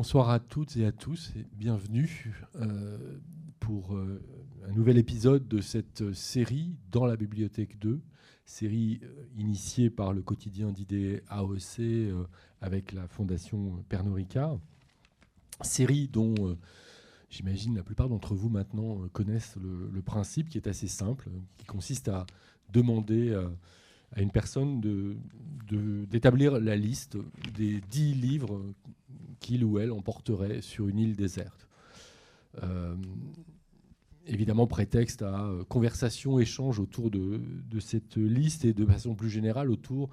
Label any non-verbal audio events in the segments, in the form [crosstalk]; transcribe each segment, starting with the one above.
bonsoir à toutes et à tous et bienvenue euh, pour euh, un nouvel épisode de cette série dans la bibliothèque 2, série euh, initiée par le quotidien d'idées AOC avec la fondation Pernod série dont j'imagine la plupart d'entre vous maintenant connaissent le, principe qui est assez simple, qui consiste à demander à une personne d'établir de, la liste des dix livres qu'il ou elle emporterait sur une île déserte. Euh, évidemment, prétexte à euh, conversation, échange autour de, de, cette liste et de façon plus générale autour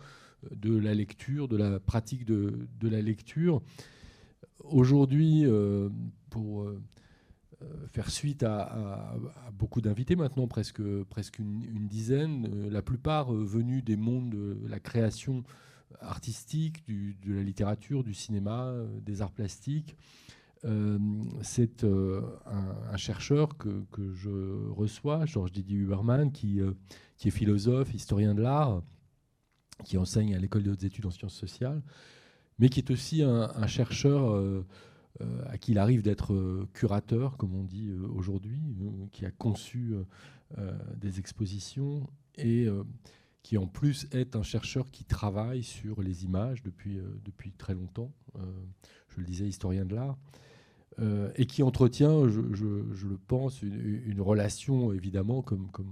de la lecture, de la pratique de, la lecture. Aujourd'hui, euh, pour faire suite à, beaucoup d'invités maintenant, presque, presque une, dizaine, euh, la plupart euh, venus des mondes de la création artistique, de la littérature, du cinéma, des arts plastiques. c'est un, chercheur que, je reçois, Georges Didier Huberman, qui, qui est philosophe, historien de l'art, qui enseigne à l'école des hautes études en sciences sociales, mais qui est aussi un, chercheur euh, à qui il arrive d'être euh, curateur, comme on dit euh, aujourd'hui, qui a conçu des expositions et qui en plus est un chercheur qui travaille sur les images depuis, depuis très longtemps, je le disais, historien de l'art, et qui entretient, je, le pense, une, relation évidemment, comme, comme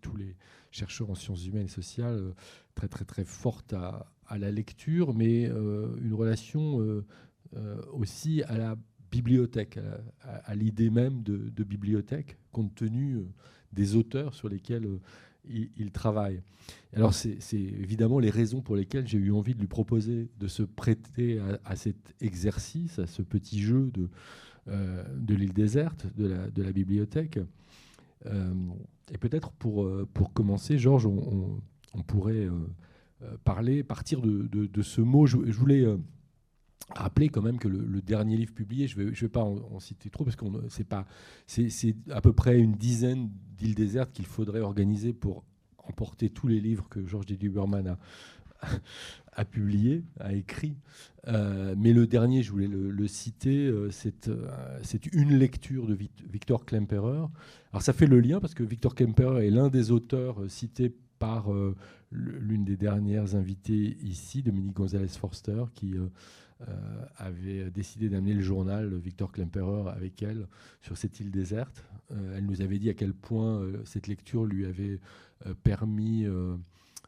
tous les chercheurs en sciences humaines et sociales, très très très forte à, la lecture, mais une relation euh, aussi à la bibliothèque, à, l'idée même de, bibliothèque, compte tenu euh, des auteurs sur lesquels euh, il, travaille. Alors c'est évidemment les raisons pour lesquelles j'ai eu envie de lui proposer de se prêter à, cet exercice, à ce petit jeu de, l'île déserte, de la, bibliothèque. et peut-être pour, pour commencer, Georges, on, pourrait parler, partir de, ce mot. Je voulais rappeler quand même que le, dernier livre publié, je ne vais, pas en, citer trop parce que c'est à peu près une dizaine d'îles désertes qu'il faudrait organiser pour emporter tous les livres que Georges D. Huberman a, a publié, a écrit. Euh, mais le dernier, je voulais le, citer, euh, c'est, euh, c'est une lecture de Victor Klemperer. Alors ça fait le lien parce que Victor Klemperer est l'un des auteurs cités par l'une des dernières invitées ici, Dominique González Forster, qui avait décidé d'amener le journal Victor Klemperer avec elle sur cette île déserte. Euh, elle nous avait dit à quel point euh, cette lecture lui avait permis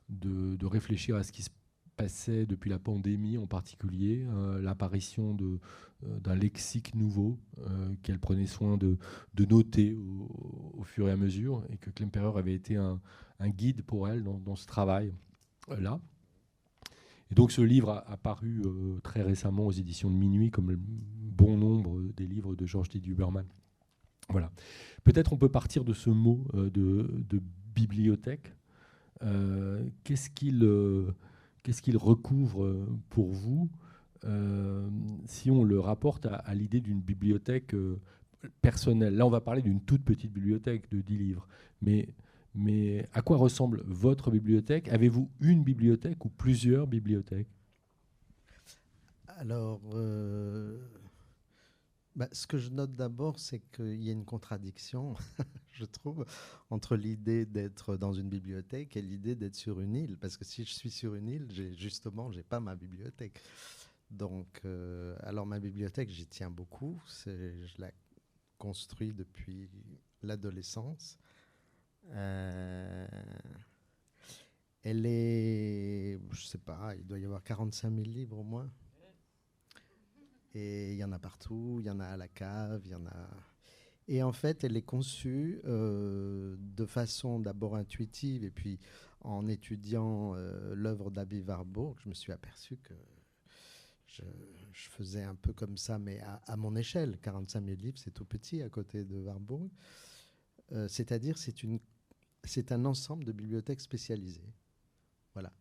de, réfléchir à ce qui se passait depuis la pandémie en particulier, l'apparition d'un lexique nouveau qu'elle prenait soin de, noter au, fur et à mesure, et que Klemperer avait été un, guide pour elle dans ce travail-là. Et donc ce livre a, paru euh, très récemment aux éditions de Minuit, comme bon nombre des livres de Georges D. Huberman. Voilà. Peut-être on peut partir de ce mot euh, de, bibliothèque. Euh, qu'est-ce qu'il recouvre pour vous si on le rapporte à, l'idée d'une bibliothèque personnelle? Là, on va parler d'une toute petite bibliothèque de 10 livres. Mais à quoi ressemble votre bibliothèque? Avez-vous une bibliothèque ou plusieurs bibliothèques? Alors, euh, bah, ce que je note d'abord, c'est qu'il y a une contradiction, [laughs] je trouve, entre l'idée d'être dans une bibliothèque et l'idée d'être sur une île. Parce que si je suis sur une île, justement, je n'ai pas ma bibliothèque. Donc, euh, alors ma bibliothèque, j'y tiens beaucoup. Je la construis depuis l'adolescence. Euh, elle est, je sais pas, il doit y avoir 45 000 livres au moins. Et il y en a partout, il y en a à la cave, il y en a. Et en fait, elle est conçue euh, de façon d'abord intuitive, et puis en étudiant euh, l'œuvre d'Abby Warburg, je me suis aperçu que je, faisais un peu comme ça, mais à, mon échelle. 45 000 livres, c'est tout petit à côté de Warburg. C'est-à-dire c'est une c'est un ensemble de bibliothèques spécialisées. Voilà.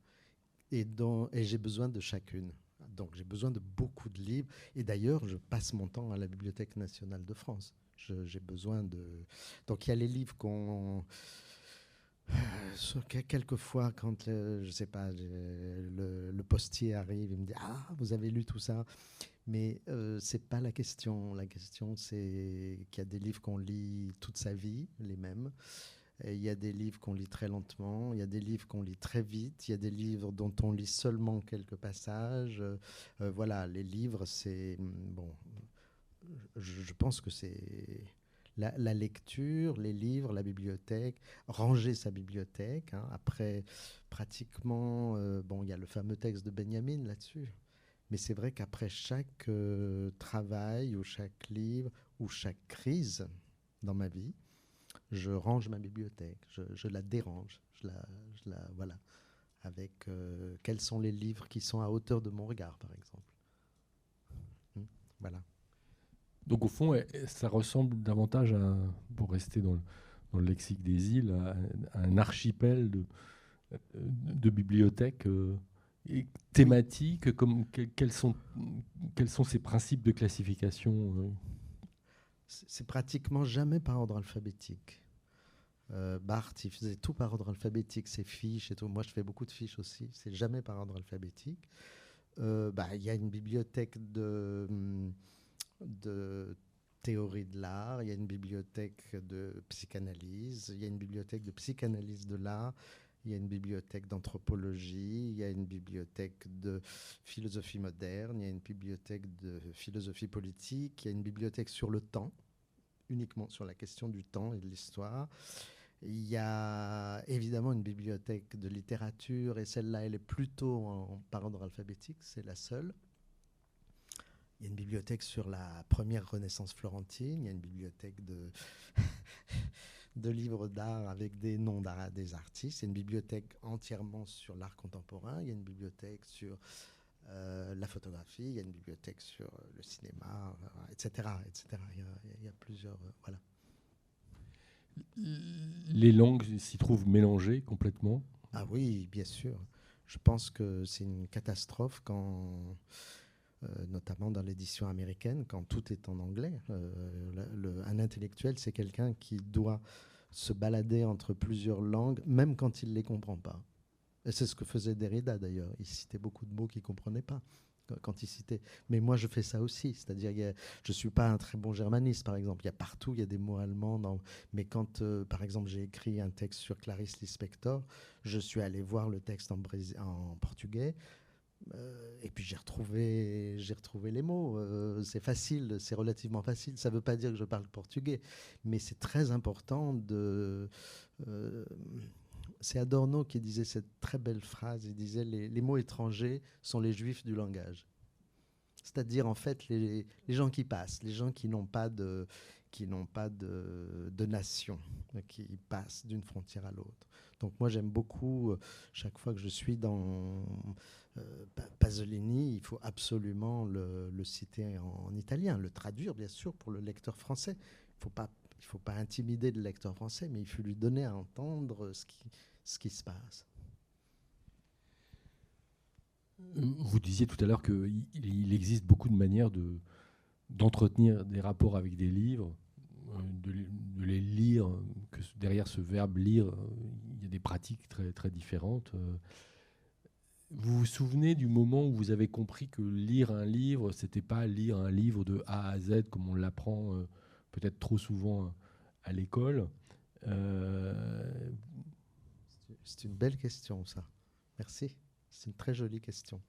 Et, j'ai besoin de chacune. Donc j'ai besoin de beaucoup de livres. Et d'ailleurs, je passe mon temps à la Bibliothèque nationale de France. J'ai besoin de. Donc il y a les livres qu'on. Quelquefois, quand je sais pas, le, le, postier arrive, il me dit Ah, vous avez lu tout ça Mais euh, ce n'est pas la question. La question, c'est qu'il y a des livres qu'on lit toute sa vie, les mêmes. Il y a des livres qu'on lit très lentement, il y a des livres qu'on lit très vite, il y a des livres dont on lit seulement quelques passages. Euh, voilà, les livres, c'est... Bon, je pense que c'est la, lecture, les livres, la bibliothèque, ranger sa bibliothèque. Hein. Après, pratiquement, euh, bon, il y a le fameux texte de Benjamin là-dessus. Mais c'est vrai qu'après chaque euh, travail ou chaque livre ou chaque crise dans ma vie, je range ma bibliothèque, je, la dérange, je la, voilà, avec euh, quels sont les livres qui sont à hauteur de mon regard, par exemple. Hmm, voilà. Donc au fond, ça ressemble davantage, à, pour rester dans le, lexique des îles, à, un archipel de, de bibliothèques euh, thématiques. Comme, quels, sont, quels sont ces principes de classification euh? C'est pratiquement jamais par ordre alphabétique. Euh, Barthes, il faisait tout par ordre alphabétique, ses fiches et tout. Moi, je fais beaucoup de fiches aussi. C'est jamais par ordre alphabétique. Bah, il y a une bibliothèque hum, de théorie de l'art, il y a une bibliothèque de psychanalyse, il y a une bibliothèque de psychanalyse de l'art, il y a une bibliothèque d'anthropologie, il y a une bibliothèque de philosophie moderne, il y a une bibliothèque de philosophie politique, il y a une bibliothèque sur le temps, uniquement sur la question du temps et de l'histoire. Il y a évidemment une bibliothèque de littérature, et celle-là, elle est plutôt en, par ordre alphabétique, c'est la seule. Il y a une bibliothèque sur la première Renaissance florentine. Il y a une bibliothèque de, [laughs] de livres d'art avec des noms des artistes. Il y a une bibliothèque entièrement sur l'art contemporain. Il y a une bibliothèque sur euh, la photographie. Il y a une bibliothèque sur le cinéma, etc., euh, etc. Il y a, plusieurs. Euh, voilà. Les langues s'y trouvent mélangées complètement. Ah oui, bien sûr. Je pense que c'est une catastrophe quand euh, notamment dans l'édition américaine, quand tout est en anglais. Euh, un intellectuel, c'est quelqu'un qui doit se balader entre plusieurs langues, même quand il ne les comprend pas. Et c'est ce que faisait Derrida d'ailleurs. Il citait beaucoup de mots qu'il ne comprenait pas citait. Mais moi, je fais ça aussi. C'est-à-dire, je ne suis pas un très bon germaniste, par exemple. Il y a partout, il y a des mots allemands. Mais quand, euh, par exemple, j'ai écrit un texte sur Clarice Lispector, je suis allé voir le texte en, portugais. Euh, et puis j'ai retrouvé, j'ai retrouvé les mots. Euh, c'est facile, c'est relativement facile. Ça ne veut pas dire que je parle portugais, mais c'est très important de. C'est Adorno qui disait cette très belle phrase. Il disait les, mots étrangers sont les juifs du langage. C'est-à-dire en fait les, gens qui passent, les gens qui n'ont pas de qui n'ont pas de, nation, qui passent d'une frontière à l'autre. Donc moi j'aime beaucoup chaque fois que je suis dans euh, Pasolini, il faut absolument le, citer en, italien, le traduire bien sûr pour le lecteur français. Il ne faut pas intimider le lecteur français, mais il faut lui donner à entendre ce qui, ce qui se passe. Vous disiez tout à l'heure qu'il il existe beaucoup de manières de, d'entretenir des rapports avec des livres, euh, de, les lire, que derrière ce verbe lire, il y a des pratiques très, très différentes. Euh, vous vous souvenez du moment où vous avez compris que lire un livre, c'était pas lire un livre de A à Z comme on l'apprend euh, peut-être trop souvent à l'école C'est une belle question, ça. Merci. C'est une très jolie question.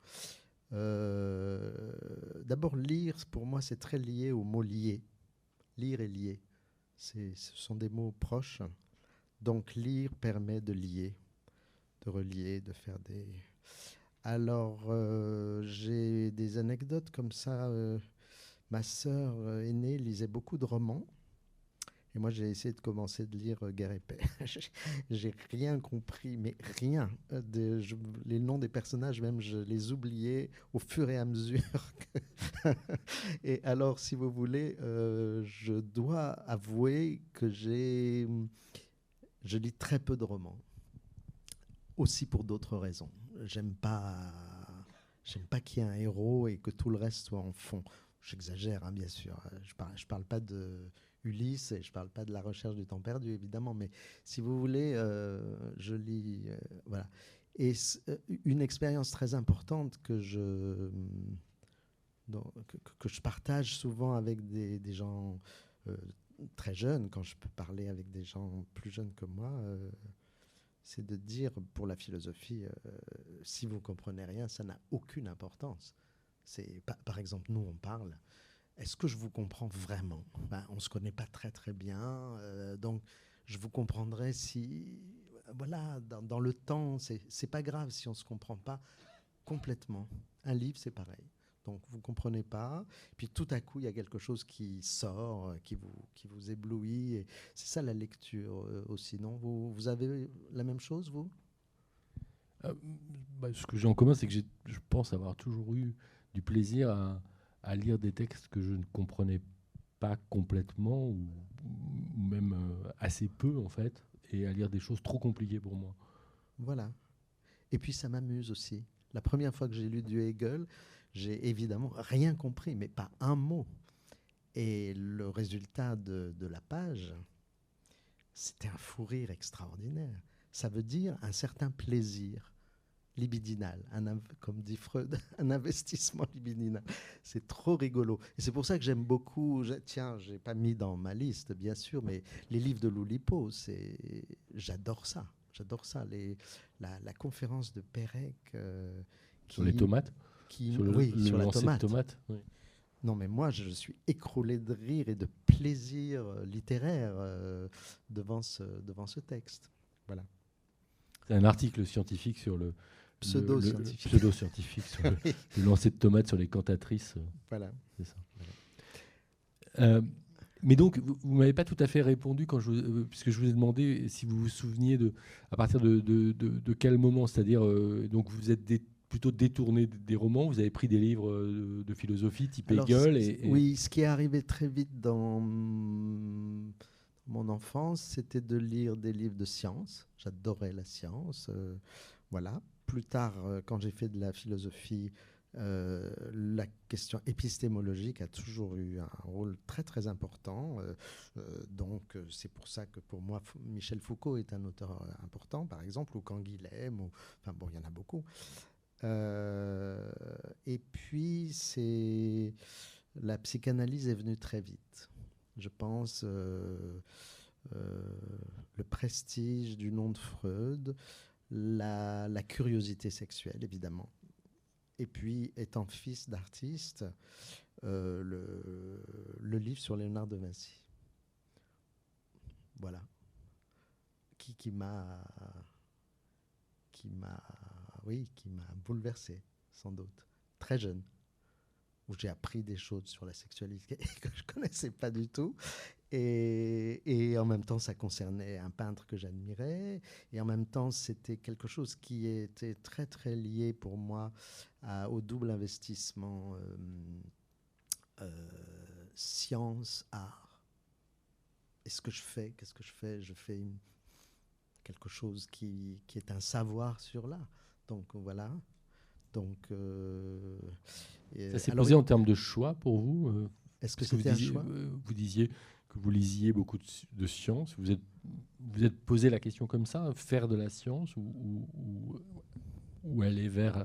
D'abord, lire, pour moi, c'est très lié au mot lier. Lire et lier. Ce sont des mots proches. Donc, lire permet de lier, de relier, de faire des, alors, euh, j'ai des anecdotes comme ça. Euh, ma sœur euh, aînée lisait beaucoup de romans. Et moi, j'ai essayé de commencer de lire Guerre et Paix. [laughs] j'ai rien compris, mais rien. De, les noms des personnages, même, je les oubliais au fur et à mesure. [laughs] [laughs] et alors, si vous voulez, je dois avouer que j'ai, je lis très peu de romans. Aussi pour d'autres raisons j'aime pas, j'aime pas qu'il y ait un héros et que tout le reste soit en fond. J'exagère, hein, bien sûr. Je parle, je parle pas de Ulysse et je parle pas de la recherche du temps perdu, évidemment. Mais si vous voulez, euh, je lis, euh, voilà. Et euh, une expérience très importante que je que, je partage souvent avec des, gens très jeunes, quand je peux parler avec des gens plus jeunes que moi, c'est de dire pour la philosophie, si vous comprenez rien, ça n'a aucune importance. C'est par exemple, nous on parle. Est-ce que je vous comprends vraiment? Ben, On ne se connaît pas très très bien, donc je vous comprendrai si, voilà, dans, le temps, c'est pas grave si on ne se comprend pas complètement. Un livre, c'est pareil. Donc vous ne comprenez pas, puis tout à coup il y a quelque chose qui sort, euh, qui vous, qui vous éblouit. C'est ça la lecture euh, aussi, non? Vous, vous avez la même chose, vous? Euh, bah, Ce que j'ai en commun, c'est que je pense avoir toujours eu du plaisir à, à, lire des textes que je ne comprenais pas complètement, ou, même assez peu en fait, et à lire des choses trop compliquées pour moi. Voilà. Et puis ça m'amuse aussi. La première fois que j'ai lu du Hegel, j'ai évidemment rien compris, mais pas un mot. Et le résultat de, la page, c'était un fou rire extraordinaire. Ça veut dire un certain plaisir libidinal, un, comme dit Freud, [laughs] un investissement libidinal. C'est trop rigolo. Et c'est pour ça que j'aime beaucoup, tiens, j'ai pas mis dans ma liste, bien sûr, mais les livres de Loulipo, j'adore ça. J'adore ça. Les, la, conférence de Pérec. Euh, sur les tomates qui, sur Oui, sur la tomate. Non, mais moi, je suis écroulé de rire et de plaisir euh, littéraire euh, devant, ce, devant ce texte. Voilà. C'est un article scientifique sur le. Pseudo-scientifique. Pseudo-scientifique sur [laughs] le, lancer de tomates sur les cantatrices. Voilà. C'est ça. Mais donc, vous ne m'avez pas tout à fait répondu quand je, euh, puisque je vous ai demandé si vous vous souveniez de à partir de, de, de, quel moment, c'est-à-dire euh, donc vous êtes plutôt détourné des romans, vous avez pris des livres euh, de, philosophie type Hegel. Et, Oui, ce qui est arrivé très vite dans mon enfance, c'était de lire des livres de science. J'adorais la science. voilà. Plus tard, quand j'ai fait de la philosophie, euh, la question épistémologique a toujours eu un rôle très très important. Euh, euh, donc c'est pour ça que pour moi Michel Foucault est un auteur important, par exemple, ou Canguilhem, enfin bon, il y en a beaucoup. et puis c'est la psychanalyse est venue très vite. Je pense le prestige du nom de Freud, la curiosité sexuelle évidemment et puis, étant fils d'artiste, euh, le, livre sur Léonard de Vinci. Voilà. Qui, qui m'a. Qui m'a. Oui, qui m'a bouleversé, sans doute. Très jeune. Où j'ai appris des choses sur la sexualité [laughs] que je ne connaissais pas du tout. Et, en même temps, ça concernait un peintre que j'admirais. Et en même temps, c'était quelque chose qui était très, très lié pour moi au double investissement euh, euh, science, art. Et ce que je fais, qu'est-ce que je fais? Je fais quelque chose qui, qui, est un savoir sur l'art. Donc voilà. Donc, euh, ça s'est posé en termes de choix pour vous Est-ce que c'était un choix? Vous disiez que vous lisiez beaucoup de, sciences. Vous êtes, vous êtes posé la question comme ça, faire de la science ou, ou, aller vers,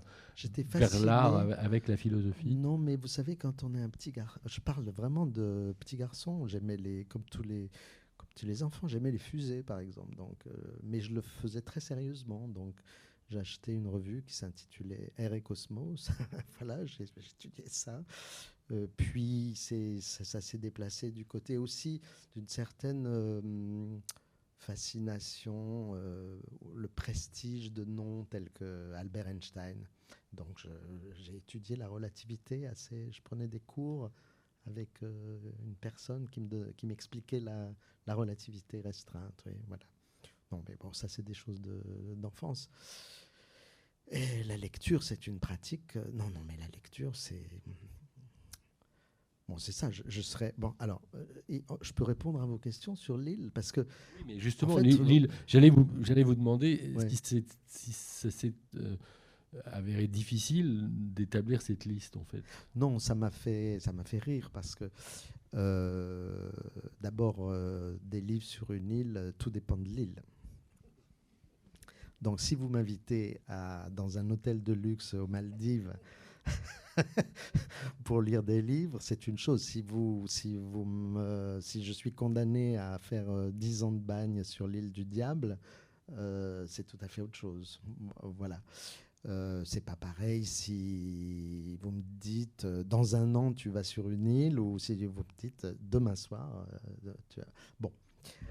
vers l'art avec la philosophie? Non, mais vous savez, quand on est un petit garçon, je parle vraiment de petit garçon, j'aimais les, comme tous les, comme tous les enfants, j'aimais les fusées par exemple, donc, euh, mais je le faisais très sérieusement, donc j'ai acheté une revue qui s'intitulait Air et Cosmos. [laughs] voilà, j'ai étudié ça. Euh, puis ça, s'est déplacé du côté aussi d'une certaine euh, fascination, euh, le prestige de noms tels que Albert Einstein. Donc j'ai étudié la relativité assez. Je prenais des cours avec une personne qui m'expliquait la, la, relativité restreinte. voilà. Non, mais bon, ça c'est des choses d'enfance. Et la lecture, c'est une pratique. Non, non, mais la lecture, c'est Bon, c'est ça, je, serais. Bon, alors, euh, oh, je peux répondre à vos questions sur l'île parce que. Oui, mais justement, l'île, j'allais vous, j'allais vous demander si, ça s'est euh, avéré difficile d'établir cette liste, en fait? Non, ça m'a fait, ça m'a fait rire parce que euh, d'abord, des livres sur une île, tout dépend de l'île. Donc, si vous m'invitez à, dans un hôtel de luxe aux Maldives [laughs] pour lire des livres, c'est une chose. Si, vous, si, vous me, si je suis condamné à faire euh, dix ans de bagne sur l'île du diable, euh, c'est tout à fait autre chose. Voilà. Euh, c'est pas pareil si vous me dites dans un an tu vas sur une île ou si vous me dites demain soir. Bon.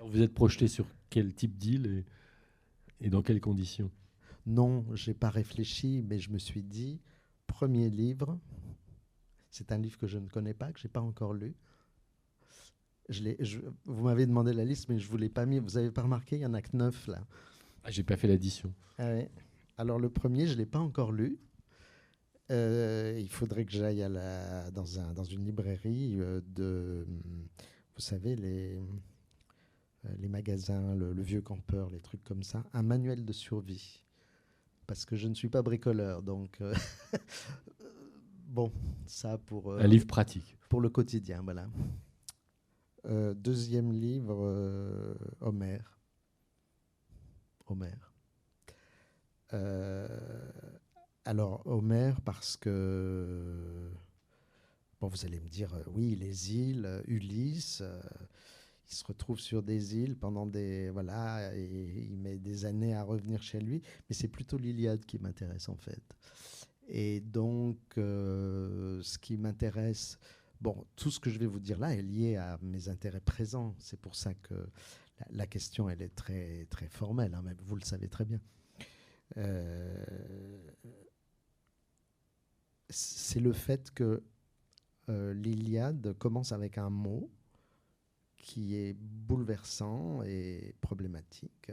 vous êtes projeté sur quel type d'île et, et dans quelles conditions? Non, j'ai pas réfléchi, mais je me suis dit premier livre. C'est un livre que je ne connais pas, que je n'ai pas encore lu. Je vous m'avez demandé la liste, mais je ne vous l'ai pas mis. Vous n'avez pas remarqué, il n'y en a que neuf là. Ah, j'ai pas fait l'addition. Ah Alors le premier, je ne l'ai pas encore lu. Euh, il faudrait que j'aille dans, un, dans une librairie euh, de, vous savez, les, euh, les magasins, le, le, vieux campeur, les trucs comme ça. Un manuel de survie parce que je ne suis pas bricoleur. Donc, euh, [laughs] bon, ça pour. Euh, un livre pratique. Pour le quotidien, voilà. Euh, deuxième livre, Homère. Homère. alors, Homère, parce que. Bon, vous allez me dire, oui, les îles, Ulysse il se retrouve sur des îles pendant des voilà et il met des années à revenir chez lui. Mais c'est plutôt l'Iliade qui m'intéresse en fait. Et donc euh, ce qui m'intéresse bon tout ce que je vais vous dire là est lié à mes intérêts présents. C'est pour ça que la, question elle est très très formelle hein, même vous le savez très bien. Euh, c'est le fait que euh, l'Iliade commence avec un mot qui est bouleversant et problématique.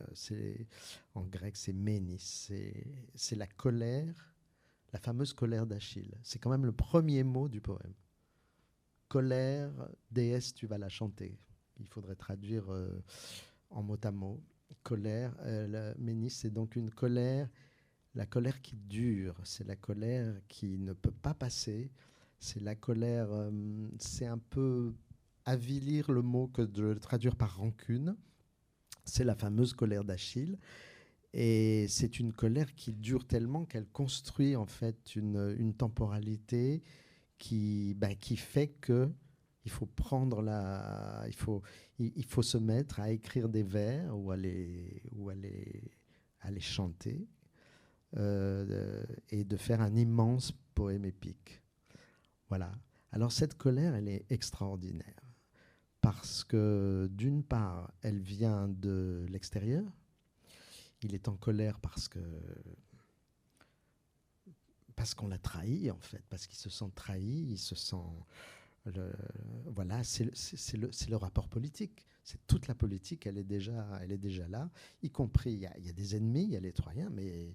En grec, c'est ménis. C'est, la colère, la fameuse colère d'Achille. C'est quand même le premier mot du poème. Colère, déesse, tu vas la chanter. Il faudrait traduire euh, en mot à mot. Colère, euh, ménis, c'est donc une colère, la colère qui dure. C'est la colère qui ne peut pas passer. C'est la colère, euh, c'est un peu avilir le mot que de le traduire par rancune. C'est la fameuse colère d'Achille. Et c'est une colère qui dure tellement qu'elle construit en fait une, temporalité qui, bah, qui fait que il faut prendre la, il faut, il, faut se mettre à écrire des vers ou à les, ou à chanter euh, et de faire un immense poème épique. Voilà. Alors cette colère, elle est extraordinaire parce que d'une part, elle vient de l'extérieur. Il est en colère parce que parce qu'on l'a trahi en fait, parce qu'il se sent trahi, il se sent le, voilà, c'est le, le, rapport politique. C'est toute la politique, elle est déjà, elle est déjà là, y compris il y, y a des ennemis, il y a les Troyens, mais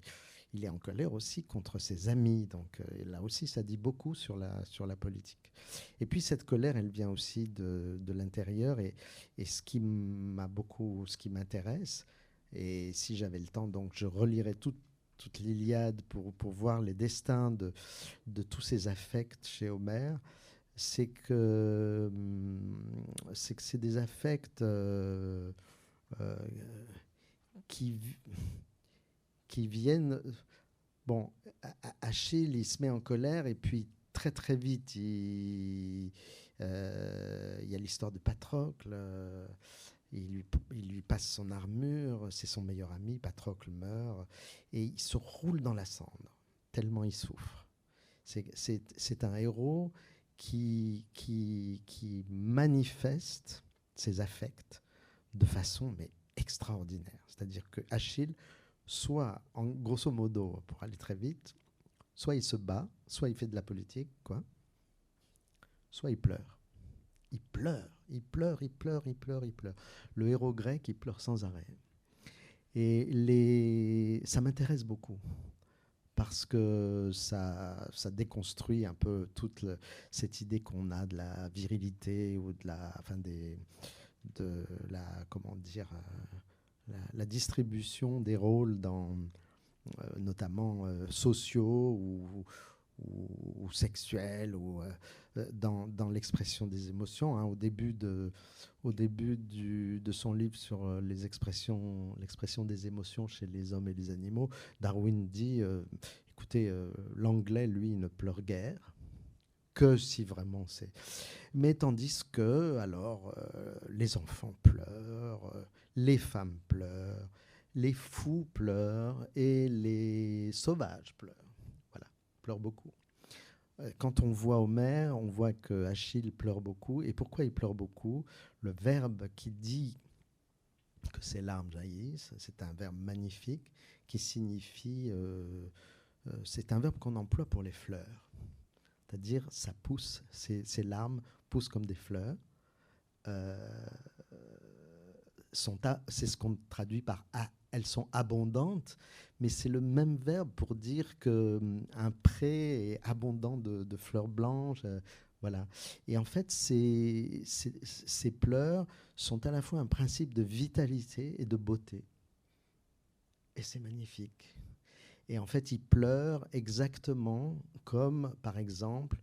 il est en colère aussi contre ses amis. Donc euh, là aussi, ça dit beaucoup sur la, sur la politique. Et puis cette colère, elle vient aussi de, de l'intérieur. Et, et, ce qui m'a beaucoup, ce qui m'intéresse, et si j'avais le temps, donc je relirais toute toute l'Iliade pour, pour voir les destins de, de tous ces affects chez Homère, c'est que c'est que c'est des affects euh, euh, qui qui viennent. Bon, Achille, il se met en colère et puis très très vite, il, euh, y a l'histoire de Patrocle. Euh, il lui, il lui, passe son armure, c'est son meilleur ami, Patrocle meurt, et il se roule dans la cendre, tellement il souffre. C'est un héros qui, qui, qui manifeste ses affects de façon mais extraordinaire. C'est-à-dire que Achille soit, en grosso modo, pour aller très vite, soit il se bat, soit il fait de la politique, quoi, soit il pleure. Il pleure, il pleure, il pleure, il pleure, il pleure. Le héros grec, il pleure sans arrêt. Et les... ça m'intéresse beaucoup parce que ça, ça déconstruit un peu toute cette idée qu'on a de la virilité ou de la, enfin des, de la, comment dire, euh, la, distribution des rôles dans, euh, notamment euh, sociaux ou, ou, sexuels ou euh, dans, dans l'expression des émotions. Hein. Au début, de, au début du, de son livre sur les expressions, l'expression des émotions chez les hommes et les animaux, Darwin dit écoutez, l'anglais, lui, ne pleure guère que si vraiment c'est. Mais tandis que, alors, les enfants pleurent, les femmes pleurent, les fous pleurent et les sauvages pleurent. Voilà, pleurent beaucoup. Euh, quand on voit Homère, on voit que Achille pleure beaucoup. Et pourquoi il pleure beaucoup? Le verbe qui dit que ses larmes jaillissent, c'est un verbe magnifique qui signifie. Euh, euh, c'est un verbe qu'on emploie pour les fleurs. C'est-à-dire, ça pousse, ces, larmes poussent comme des fleurs. C'est ce qu'on traduit par elles sont abondantes, mais c'est le même verbe pour dire que hum, un pré est abondant de, fleurs blanches. Euh, voilà. Et en fait, ces, pleurs sont à la fois un principe de vitalité et de beauté. Et c'est magnifique. Et en fait, il pleure exactement comme, par exemple,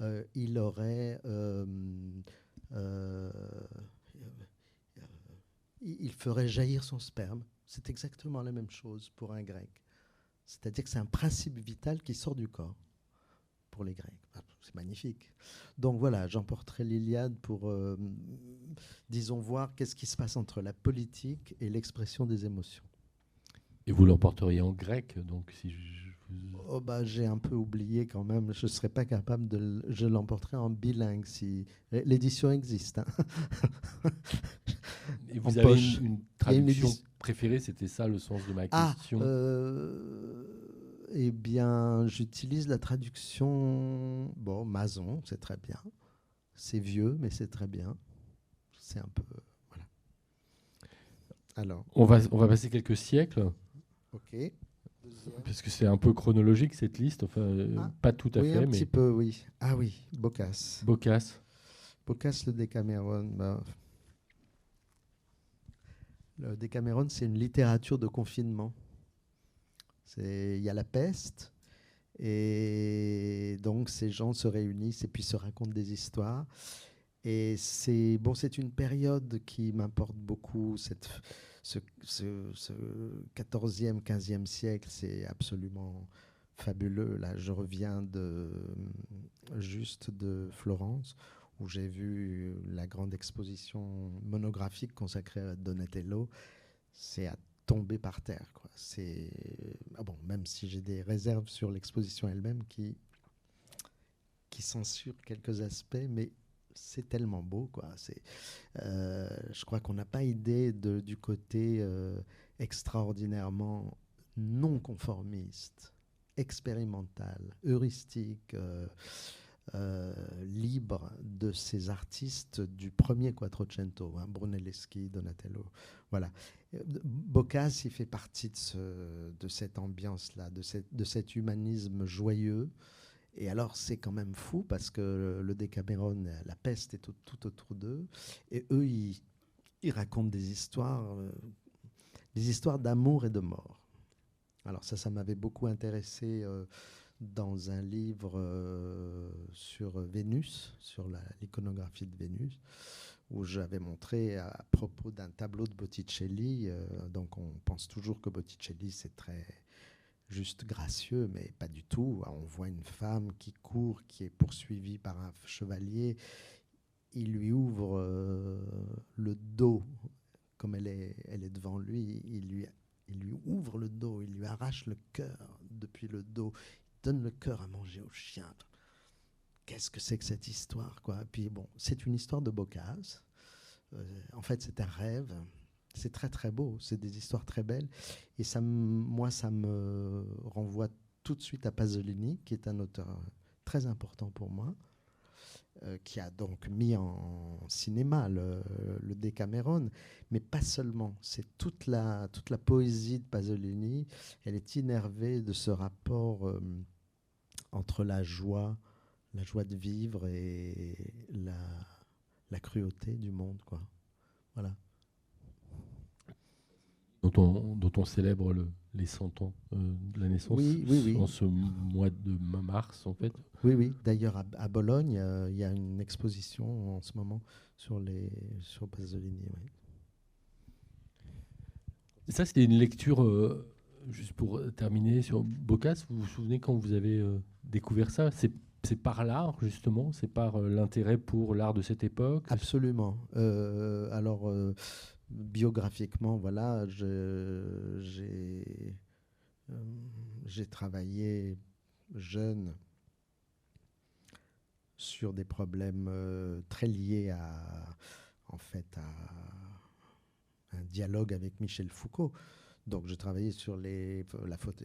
euh, il aurait... Euh, il ferait jaillir son sperme c'est exactement la même chose pour un grec. C'est-à-dire que c'est un principe vital qui sort du corps pour les Grecs. Ah, c'est magnifique. Donc voilà, j'emporterai l'Iliade pour, euh, disons, voir qu'est-ce qui se passe entre la politique et l'expression des émotions. Et vous l'emporteriez en grec, donc si je Oh bah, j'ai un peu oublié quand même. Je ne serais pas capable de. Je l'emporterai en bilingue si l'édition existe. Hein. Et vous avez une, traduction préférée C'était ça le sens de ma ah, question? Euh, eh bien, j'utilise la traduction. Bon, Mason, c'est très bien. C'est vieux, mais c'est très bien. C'est un peu. Voilà. Alors. On va, on va passer quelques siècles. Ok. Parce que c'est un peu chronologique cette liste, enfin euh, ah, pas tout à oui, fait. Un petit peu, oui. Ah oui, Bocas. Bocas. Bocas, le Décameron. Bah, le Décameron, c'est une littérature de confinement. Il y a la peste, et donc ces gens se réunissent et puis se racontent des histoires. Et c'est bon, c'est une période qui m'importe beaucoup. Cette, ce, ce, 14e, 15e siècle, c'est absolument fabuleux. Là, je reviens de, juste de Florence, où j'ai vu la grande exposition monographique consacrée à Donatello. C'est à tomber par terre. C'est ah bon, même si j'ai des réserves sur l'exposition elle-même qui qui censure quelques aspects, mais c'est tellement beau. Quoi. C'est, euh, je crois qu'on n'a pas idée de, du côté euh, extraordinairement non conformiste, expérimental, heuristique, euh, libre de ces artistes du premier Quattrocento, hein, Brunelleschi, Donatello. Voilà. Boccace, il fait partie de, ce, de cette ambiance-là, de cet humanisme joyeux et alors, c'est quand même fou parce que le Décameron, la peste est tout, autour d'eux. Et eux, ils, racontent des histoires, euh, des histoires d'amour et de mort. Alors, ça, ça m'avait beaucoup intéressé euh, dans un livre euh, sur Vénus, sur l'iconographie de Vénus, où j'avais montré à propos d'un tableau de Botticelli. donc, on pense toujours que Botticelli, c'est très juste gracieux, mais pas du tout. On voit une femme qui court, qui est poursuivie par un chevalier. Il lui ouvre euh, le dos, comme elle est, elle est devant lui. Il lui, il lui ouvre le dos, il lui arrache le cœur depuis le dos. Il donne le cœur à manger au chien. Qu'est-ce que c'est que cette histoire quoi? Puis bon, c'est une histoire de Boccace. Euh, en fait, c'est un rêve c'est très très beau, c'est des histoires très belles. Et ça, moi, ça me renvoie tout de suite à Pasolini, qui est un auteur très important pour moi, euh, qui a donc mis en cinéma le, le Decameron, mais pas seulement. C'est toute la, toute la poésie de Pasolini. Elle est innervée de ce rapport euh, entre la joie, la joie de vivre et la, la cruauté du monde, quoi. Voilà dont on, dont on célèbre le, les 100 ans euh, de la naissance oui, oui, oui. en ce mois de mars, en fait. Oui, oui. D'ailleurs, à, Bologne, il y a une exposition en ce moment sur, les, sur Pasolini. Ça, c'est une lecture euh, juste pour terminer sur Bocas, vous vous souvenez quand vous avez découvert ça? C'est par l'art, justement? C'est par l'intérêt pour l'art de cette époque? Absolument. alors, biographiquement, voilà, j'ai travaillé jeune sur des problèmes euh, très liés à, en fait, à un dialogue avec Michel Foucault. Donc, je travaillais sur les,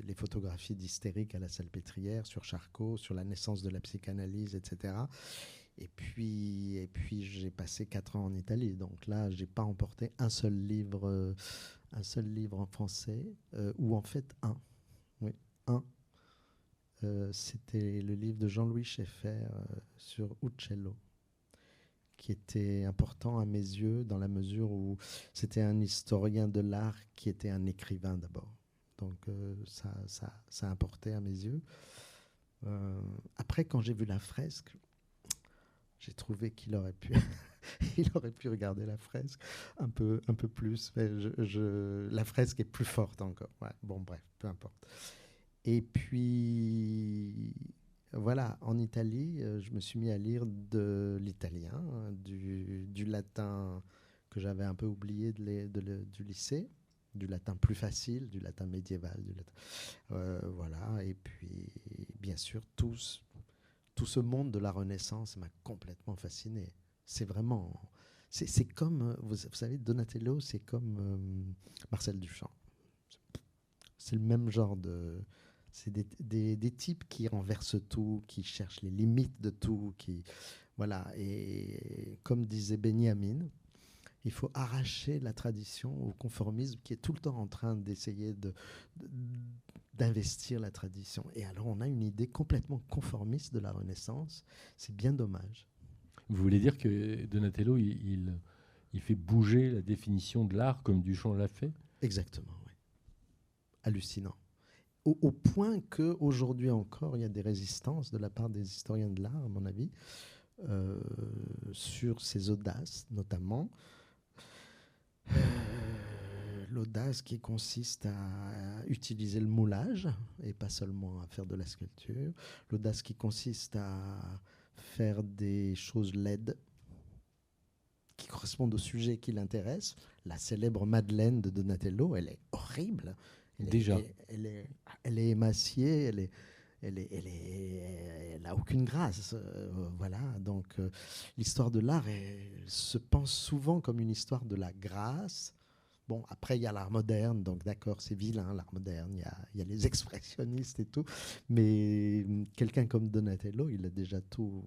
les photographies d'hystérique à la salpêtrière, sur Charcot, sur la naissance de la psychanalyse, etc. Et puis, et puis j'ai passé quatre ans en Italie. Donc là, j'ai pas emporté un seul livre, euh, un seul livre en français, euh, ou en fait un. Oui, un euh, c'était le livre de Jean-Louis Schaeffer sur Uccello, qui était important à mes yeux dans la mesure où c'était un historien de l'art qui était un écrivain d'abord. Donc ça, ça, ça importait à mes yeux. après, quand j'ai vu la fresque, j'ai trouvé qu'il aurait pu, [laughs] il aurait pu regarder la fresque un peu, un peu plus. Mais je, la fresque est plus forte encore. bon, bref, peu importe. Et puis, voilà, en Italie, euh, je me suis mis à lire de l'italien, du, latin que j'avais un peu oublié de du lycée, du latin plus facile, du latin médiéval, du latin, euh, voilà. Et puis, bien sûr, tout, tout ce monde de la Renaissance m'a complètement fasciné. C'est vraiment, c'est comme, vous, savez, Donatello, c'est comme euh, Marcel Duchamp. C'est le même genre de, c'est des, types qui renversent tout, qui cherchent les limites de tout, qui voilà. Et comme disait Benjamin, il faut arracher la tradition au conformisme qui est tout le temps en train d'essayer de, d'investir la tradition. Et alors on a une idée complètement conformiste de la Renaissance. C'est bien dommage. Vous voulez dire que Donatello, il, il fait bouger la définition de l'art comme Duchamp l'a fait? Exactement, oui. Hallucinant au, point qu'aujourd'hui encore, il y a des résistances de la part des historiens de l'art, à mon avis, euh, sur ces audaces, notamment. L'audace qui consiste à utiliser le moulage et pas seulement à faire de la sculpture. L'audace qui consiste à faire des choses laides qui correspondent au sujet qui l'intéresse. La célèbre Madeleine de Donatello, elle est horrible. Déjà. elle, est, elle est émaciée, elle est, elle, est, elle, est, elle a aucune grâce. Euh, voilà. Donc, euh, l'histoire de l'art se pense souvent comme une histoire de la grâce. Bon, après, il y a l'art moderne, donc d'accord, c'est vilain, l'art moderne. Il y a, y a, les [laughs] expressionnistes et tout. Mais hum, quelqu'un comme Donatello, il a déjà tout.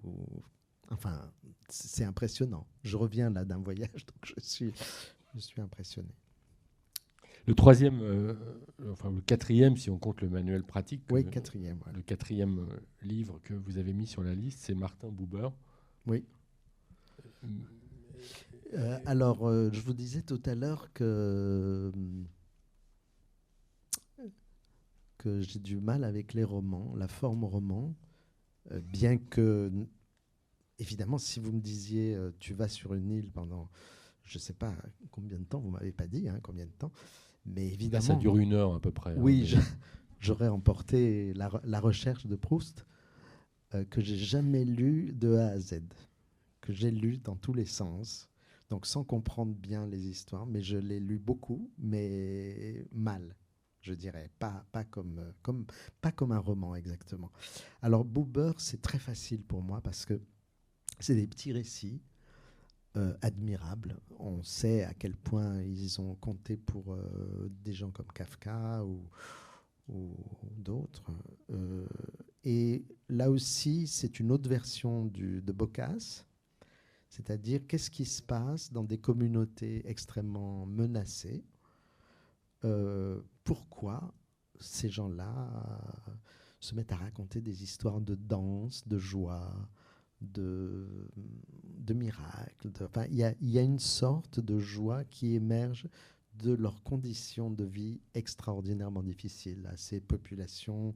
Enfin, c'est impressionnant. Je reviens là d'un voyage, donc je suis, je suis impressionné. Le troisième, euh, enfin le quatrième, si on compte le manuel pratique. Oui, quatrième. Le quatrième euh, livre que vous avez mis sur la liste, c'est Martin Buber. Oui. Euh, alors, je vous disais tout à l'heure que, que j'ai du mal avec les romans, la forme roman, bien que, évidemment, si vous me disiez tu vas sur une île pendant, je ne sais pas combien de temps, vous m'avez pas dit hein, combien de temps, mais évidemment. Ça dure une heure à peu près. Hein, oui, j'aurais emporté la, recherche de Proust euh, que j'ai jamais lu de A à Z, que j'ai lu dans tous les sens, donc sans comprendre bien les histoires, mais je l'ai lu beaucoup, mais mal, je dirais, pas, pas, comme, comme, pas comme un roman exactement. Alors Boober, c'est très facile pour moi parce que c'est des petits récits euh, admirable. On sait à quel point ils ont compté pour euh, des gens comme Kafka ou, d'autres. Euh, et là aussi, c'est une autre version de Bocas, c'est-à-dire qu'est-ce qui se passe dans des communautés extrêmement menacées. pourquoi ces gens-là se mettent à raconter des histoires de danse, de joie, de, de miracles. enfin, il y, y a, une sorte de joie qui émerge de leurs conditions de vie extraordinairement difficiles à ces populations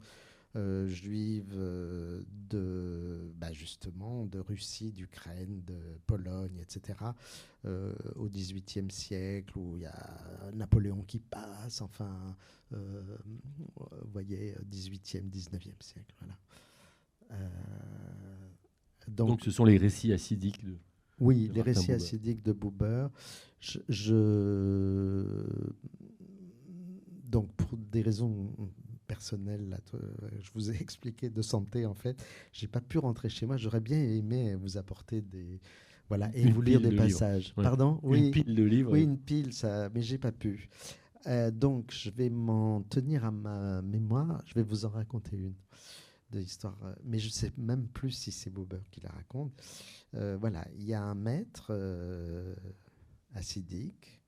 euh, juives euh, de, bah, justement, de Russie, d'Ukraine, de Pologne, etc. Euh, au XVIIIe siècle, où il y a Napoléon qui passe, enfin, vous voyez, XVIIIe, XIXe siècle, voilà. Donc, ce sont les récits acidiques de... Oui, les récits acidiques de Buber. je, donc, pour des raisons personnel, là, je vous ai [laughs] expliqué de santé en fait. J'ai pas pu rentrer chez moi. J'aurais bien aimé vous apporter des voilà et vous lire des passages. Pardon? Oui. Une pile de livres. Oui, une pile, ça, mais j'ai pas pu. Euh, donc je vais m'en tenir à ma mémoire. Je vais vous en raconter une de l'histoire, euh, mais je sais même plus si c'est Buber qui la raconte. Euh, voilà, il y a un maître acidique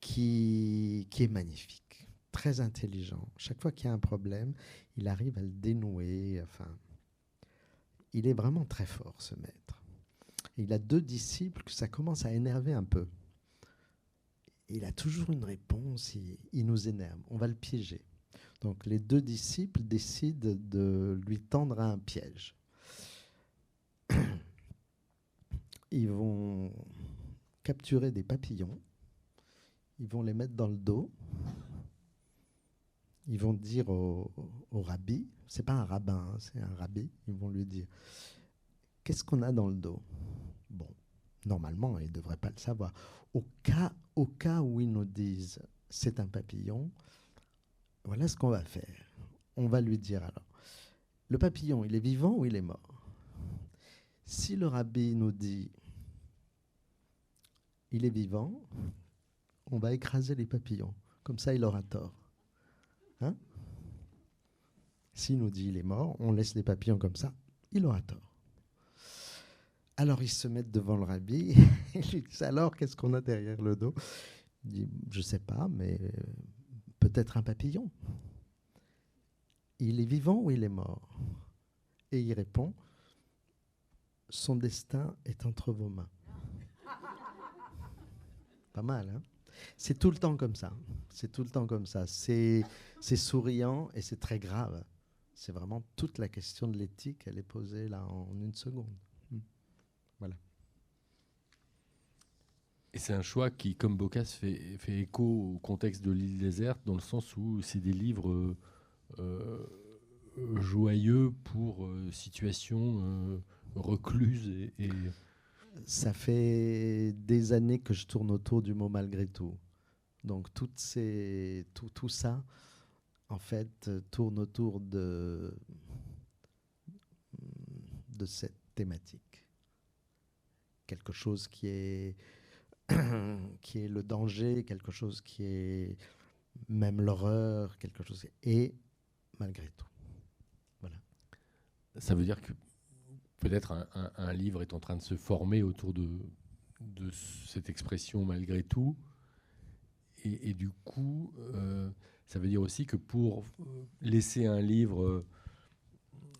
qui, qui est magnifique très intelligent. Chaque fois qu'il y a un problème, il arrive à le dénouer. Enfin, il est vraiment très fort, ce maître. il a deux disciples que ça commence à énerver un peu. Il a toujours une réponse, il, nous énerve. On va le piéger. Donc les deux disciples décident de lui tendre un piège. [clears throat] Ils vont capturer des papillons, ils vont les mettre dans le dos, ils vont dire au, au rabbi, c'est pas un rabbin, hein, c'est un rabbi, ils vont lui dire Qu'est-ce qu'on a dans le dos? Bon, normalement, ils ne devraient pas le savoir. Au cas, au cas où ils nous disent c'est un papillon, voilà ce qu'on va faire. On va lui dire alors le papillon, il est vivant ou il est mort? Si le rabbi nous dit il est vivant, on va écraser les papillons. Comme ça, il aura tort. S'il nous dit il est mort, on laisse les papillons comme ça, il aura tort. Alors ils se mettent devant le rabbi [laughs] et lui disent alors qu'est-ce qu'on a derrière le dos? Il dit je sais pas, mais peut-être un papillon. Il est vivant ou il est mort? Et il répond son destin est entre vos mains. [laughs] Pas mal, hein? C'est tout le temps comme ça. C'est tout le temps comme ça. C'est souriant et c'est très grave. C'est vraiment toute la question de l'éthique, elle est posée là en une seconde. Hmm. Voilà. Et c'est un choix qui, comme Bocas, fait, fait écho au contexte de l'île déserte, dans le sens où c'est des livres euh, joyeux pour euh, situations euh, recluses et ça fait des années que je tourne autour du mot malgré tout. Donc toutes ces, tout, tout ça, en fait, tourne autour de, cette thématique. Quelque chose qui est, [clears throat] qui est le danger, quelque chose qui est même l'horreur, quelque chose et malgré tout. Voilà. Ça veut dire que peut-être un, livre est en train de se former autour de, de cette expression malgré tout. Et, du coup, euh, ça veut dire aussi que pour laisser un livre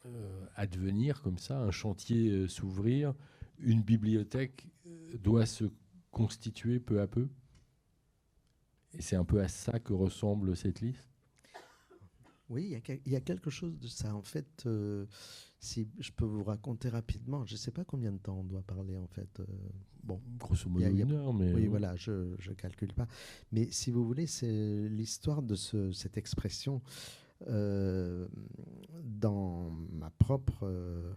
euh, advenir comme ça, un chantier euh, s'ouvrir, une bibliothèque doit se constituer peu à peu? Et c'est un peu à ça que ressemble cette liste? Oui, il y, a quelque chose de ça. En fait, si je peux vous raconter rapidement, je ne sais pas combien de temps on doit parler en fait. Euh, bon, grosso modo une heure, mais oui, voilà, je ne calcule pas. Mais si vous voulez, c'est l'histoire de ce, cette expression euh, dans ma propre euh,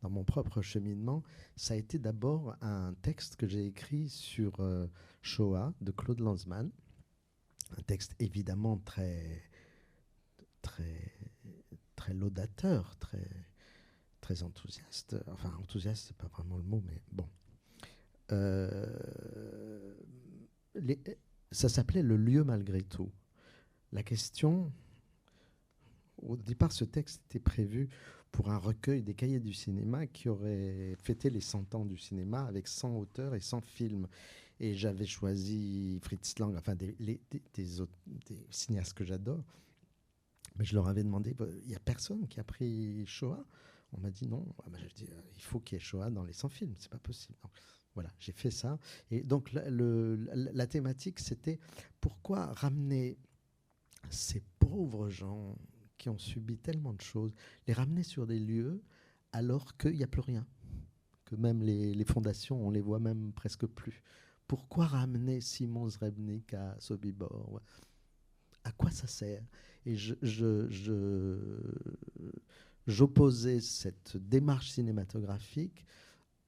dans mon propre cheminement, ça a été d'abord un texte que j'ai écrit sur Shoah de Claude Lanzmann, un texte évidemment très très très laudateur, très, très enthousiaste. Enfin, enthousiaste, c'est pas vraiment le mot, mais bon. Euh, ça s'appelait Le lieu malgré tout. La question, au départ, ce texte était prévu pour un recueil des cahiers du cinéma qui aurait fêté les 100 ans du cinéma avec 100 auteurs et 100 films. Et j'avais choisi Fritz Lang, enfin des, des cinéastes que j'adore. Mais je leur avais demandé, bah, il n'y a personne qui a pris Shoah? On m'a dit non. Ah, bah, euh, il faut qu'il y ait Shoah dans les 100 films, c'est pas possible. voilà, j'ai fait ça. Et donc la thématique, c'était pourquoi ramener ces pauvres gens qui ont subi tellement de choses, les ramener sur des lieux alors qu'il n'y a plus rien, que même les, fondations, on les voit même presque plus. Pourquoi ramener Simon Zrebnik à Sobibor? À quoi ça sert? Et j'opposais cette démarche cinématographique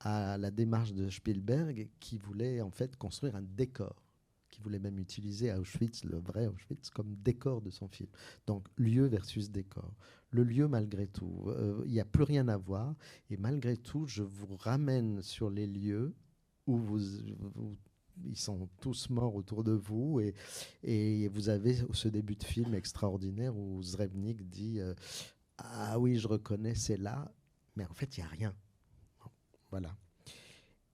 à la démarche de Spielberg qui voulait en fait construire un décor qui voulait même utiliser Auschwitz, le vrai Auschwitz, comme décor de son film. Donc lieu versus décor. Le lieu, malgré tout, euh, il n'y a plus rien à voir. Et malgré tout, je vous ramène sur les lieux où vous, ils sont tous morts autour de vous. Et, et, vous avez ce début de film extraordinaire où Zrebnik dit euh, Ah oui, je reconnais, c'est là. Mais en fait, il n'y a rien. Voilà.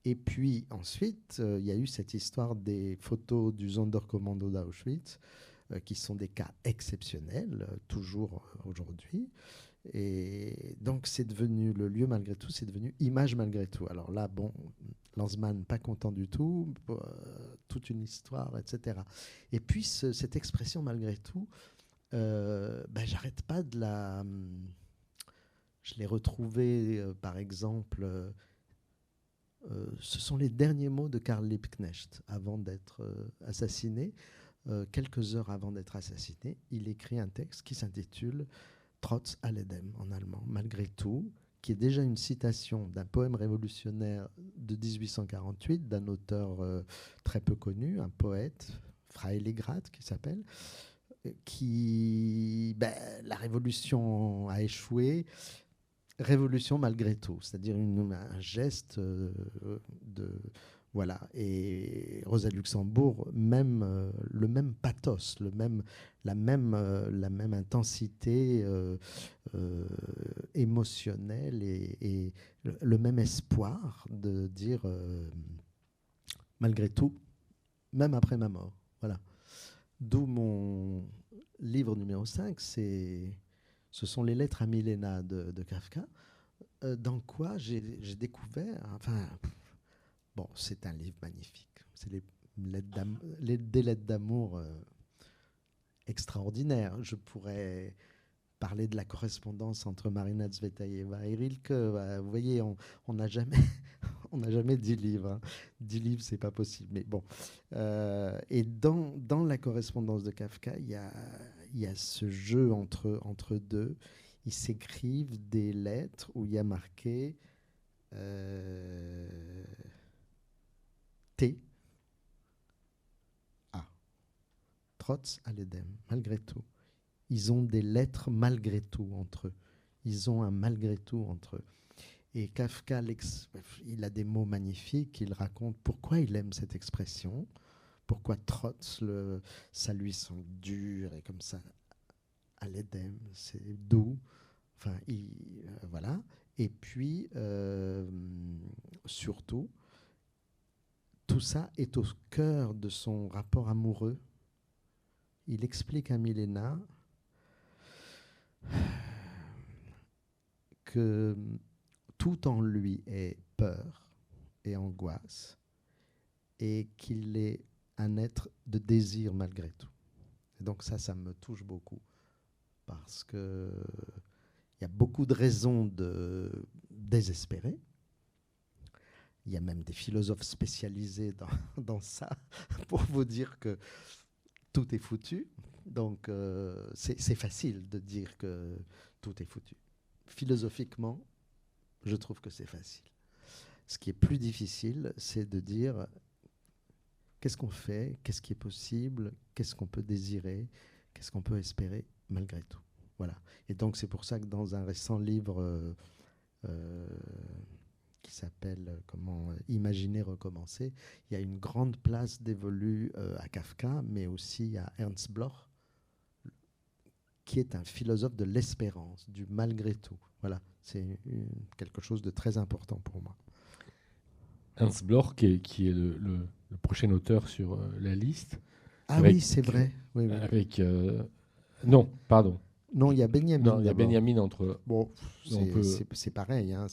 Et puis ensuite, euh, il y a eu cette histoire des photos du Sonderkommando d'Auschwitz, euh, qui sont des cas exceptionnels, toujours aujourd'hui. Et donc, c'est devenu le lieu malgré tout, c'est devenu image malgré tout. Alors là, bon, Lanzmann, pas content du tout, toute une histoire, etc. Et puis, cette expression malgré tout, ben, j'arrête pas de la. Je l'ai retrouvée, par exemple euh, ce sont les derniers mots de Karl Liebknecht avant d'être euh, assassiné. Euh, quelques heures avant d'être assassiné, il écrit un texte qui s'intitule Trotz alledem en allemand, malgré tout, qui est déjà une citation d'un poème révolutionnaire de 1848 d'un auteur très peu connu, un poète, Freiligrath qui s'appelle, qui ben, la révolution a échoué, révolution malgré tout, c'est-à-dire un geste euh, de voilà. Et Rosa Luxembourg, même euh, le même pathos, le même, la même, euh, la même intensité émotionnelle et, le même espoir de dire malgré tout, même après ma mort. Voilà. D'où mon livre numéro 5, c'est ce sont les lettres à Milena de, Kafka, euh, dans quoi j'ai découvert, enfin, bon, c'est un livre magnifique. C'est des lettres d'amour euh, extraordinaires. Je pourrais parler de la correspondance entre Marina Zvetaeva et Rilke. Euh, vous voyez, on n'a jamais, [laughs] on n'a jamais dix livres. Hein. Dix livres, c'est pas possible. Mais bon. et dans, la correspondance de Kafka, il y a ce jeu entre, deux. Ils s'écrivent des lettres où il y a marqué euh, T. A. Trotz à malgré tout. Ils ont des lettres malgré tout entre eux. Ils ont un malgré tout entre eux. Et Kafka, il a des mots magnifiques. Il raconte pourquoi il aime cette expression pourquoi Trotz, le, ça lui sent dur et comme ça, à l'Edem, c'est doux. Enfin, euh, voilà. Et puis, euh, surtout, tout ça est au cœur de son rapport amoureux. Il explique à Milena que tout en lui est peur et angoisse et qu'il est un être de désir malgré tout. Et donc ça, ça me touche beaucoup parce que il y a beaucoup de raisons de désespérer. Il y a même des philosophes spécialisés dans, [laughs] ça [laughs] pour vous dire que tout est foutu. Donc euh, c'est facile de dire que tout est foutu. Philosophiquement, je trouve que c'est facile. Ce qui est plus difficile, c'est de dire Qu'est-ce qu'on fait? Qu'est-ce qui est possible? Qu'est-ce qu'on peut désirer? Qu'est-ce qu'on peut espérer malgré tout? Voilà. Et donc c'est pour ça que dans un récent livre euh, euh, qui s'appelle euh, Comment imaginer recommencer, il y a une grande place dévolue à Kafka, mais aussi à Ernst Bloch, qui est un philosophe de l'espérance, du malgré tout. Voilà, c'est quelque chose de très important pour moi. Ernst Bloch, qui est, qui est le le prochain auteur sur euh, la liste. Ah oui, c'est vrai. Avec euh, non, pardon. Non, il y a Benjamin. Non, il y a Benjamin entre. Bon, c'est pareil. Hein,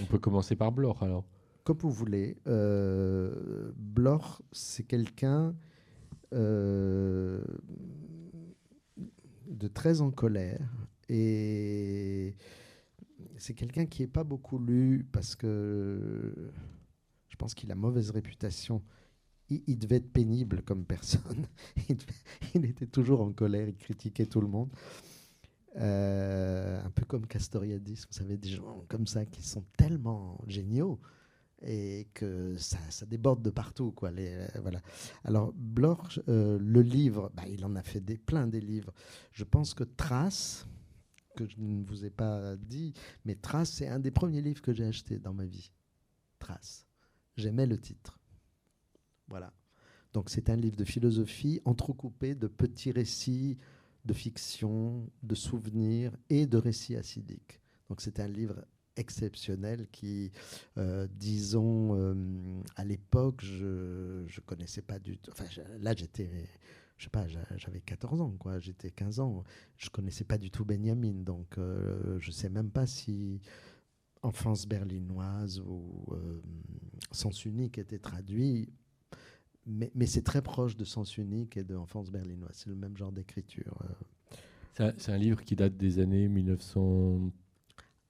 on peut commencer par Bloch alors. Comme vous voulez. Euh, Bloch, c'est quelqu'un. de très en colère. Et c'est quelqu'un qui n'est pas beaucoup lu parce que je pense qu'il a mauvaise réputation. Il, devait être pénible comme personne. [laughs] il, était toujours en colère, il critiquait tout le monde. Euh, un peu comme Castoriadis, vous savez, des gens comme ça qui sont tellement géniaux et que ça, déborde de partout. Quoi, les, euh, voilà. Alors, Bloch, euh, le livre, bah, il en a fait des, plein des livres. Je pense que Trace, que je ne vous ai pas dit, mais Trace, c'est un des premiers livres que j'ai acheté dans ma vie. Trace. J'aimais le titre. Voilà. Donc, c'est un livre de philosophie entrecoupé de petits récits de fiction, de souvenirs et de récits acidiques. Donc, c'est un livre exceptionnel qui, euh, disons, euh, à l'époque, je ne connaissais pas du tout. Enfin, là, j'étais, je sais pas, j'avais 14 ans, quoi. J'étais 15 ans. Je connaissais pas du tout Benjamin. Donc, euh, je sais même pas si Enfance berlinoise ou Sens unique était traduit. Mais, mais c'est très proche de Sens unique et de Enfance berlinoise. C'est le même genre d'écriture. C'est un, livre qui date des années 1900.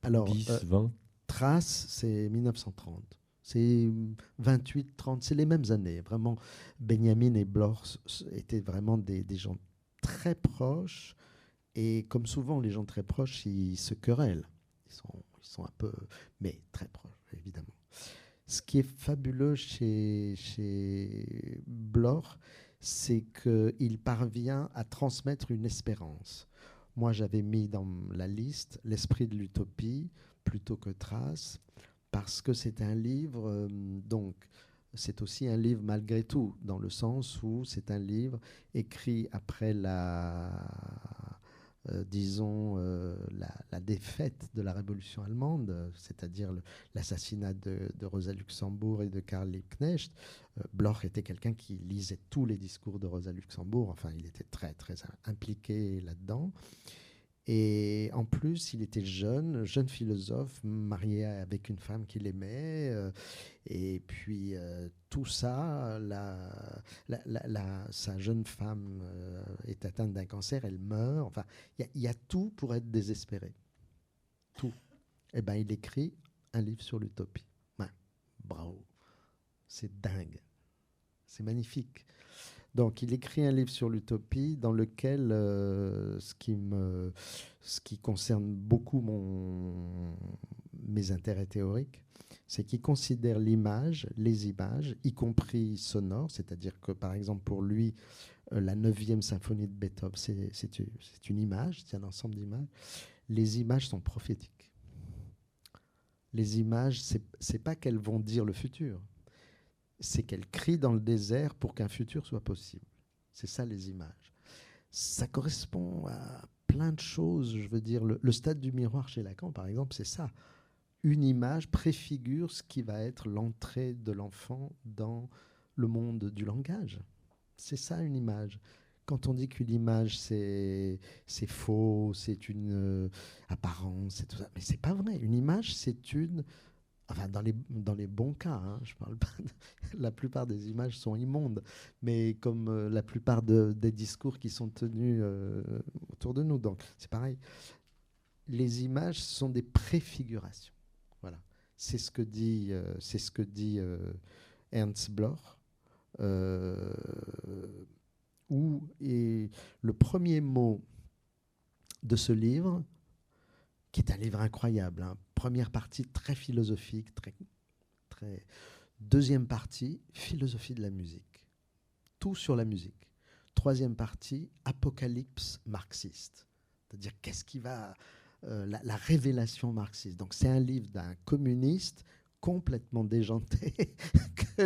Alors, 10, 20 euh, Trace, c'est 1930. C'est 28, 30, c'est les mêmes années. Vraiment, Benjamin et Bloch étaient vraiment des, des, gens très proches. Et comme souvent, les gens très proches, ils se querellent. Ils sont, ils sont un peu, mais très proches, évidemment. Ce qui est fabuleux chez, chez Bloch, c'est qu'il parvient à transmettre une espérance. Moi, j'avais mis dans la liste L'esprit de l'utopie plutôt que Trace, parce que c'est un livre, euh, donc, c'est aussi un livre malgré tout, dans le sens où c'est un livre écrit après la, euh, disons, euh, la, défaite de la révolution allemande, c'est-à-dire l'assassinat de, Rosa Luxembourg et de Karl Liebknecht. Euh, Bloch était quelqu'un qui lisait tous les discours de Rosa Luxembourg, enfin, il était très, très impliqué là-dedans. Et en plus, il était jeune, jeune philosophe, marié avec une femme qu'il aimait. Euh, et puis euh, tout ça, sa jeune femme euh, est atteinte d'un cancer, elle meurt. Enfin, il y, a tout pour être désespéré. Tout. Et eh ben, il écrit un livre sur l'utopie. bravo. C'est dingue. C'est magnifique. Donc, il écrit un livre sur l'utopie dans lequel euh, ce, qui concerne beaucoup mes intérêts théoriques, c'est qu'il considère l'image, les images, y compris sonores, c'est-à-dire que, par exemple, pour lui, euh, la neuvième symphonie de Beethoven, c'est une image, c'est un ensemble d'images. Les images sont prophétiques. Les images, c'est pas qu'elles vont dire le futur c'est qu'elle crie dans le désert pour qu'un futur soit possible. C'est ça les images. Ça correspond à plein de choses. Je veux dire, le, stade du miroir chez Lacan, par exemple, c'est ça. Une image préfigure ce qui va être l'entrée de l'enfant dans le monde du langage. C'est ça une image. Quand on dit qu'une image c'est faux, c'est une euh, apparence, c'est tout ça, mais c'est pas vrai. Une image c'est une Enfin, dans les, dans les bons cas, hein, je parle pas. [laughs] la plupart des images sont immondes, mais comme euh, la plupart des discours qui sont tenus euh, autour de nous. Donc, c'est pareil. Les images sont des préfigurations. Voilà. C'est ce que dit, euh, c'est ce que dit Ernst Bloch. où est le premier mot de ce livre, qui est un livre incroyable. Hein. Première partie très philosophique, très, très. Deuxième partie, philosophie de la musique. Tout sur la musique. Troisième partie, apocalypse marxiste. C'est-à-dire qu'est-ce qui va. Euh, la, révélation marxiste? Donc c'est un livre d'un communiste complètement déjanté [laughs] que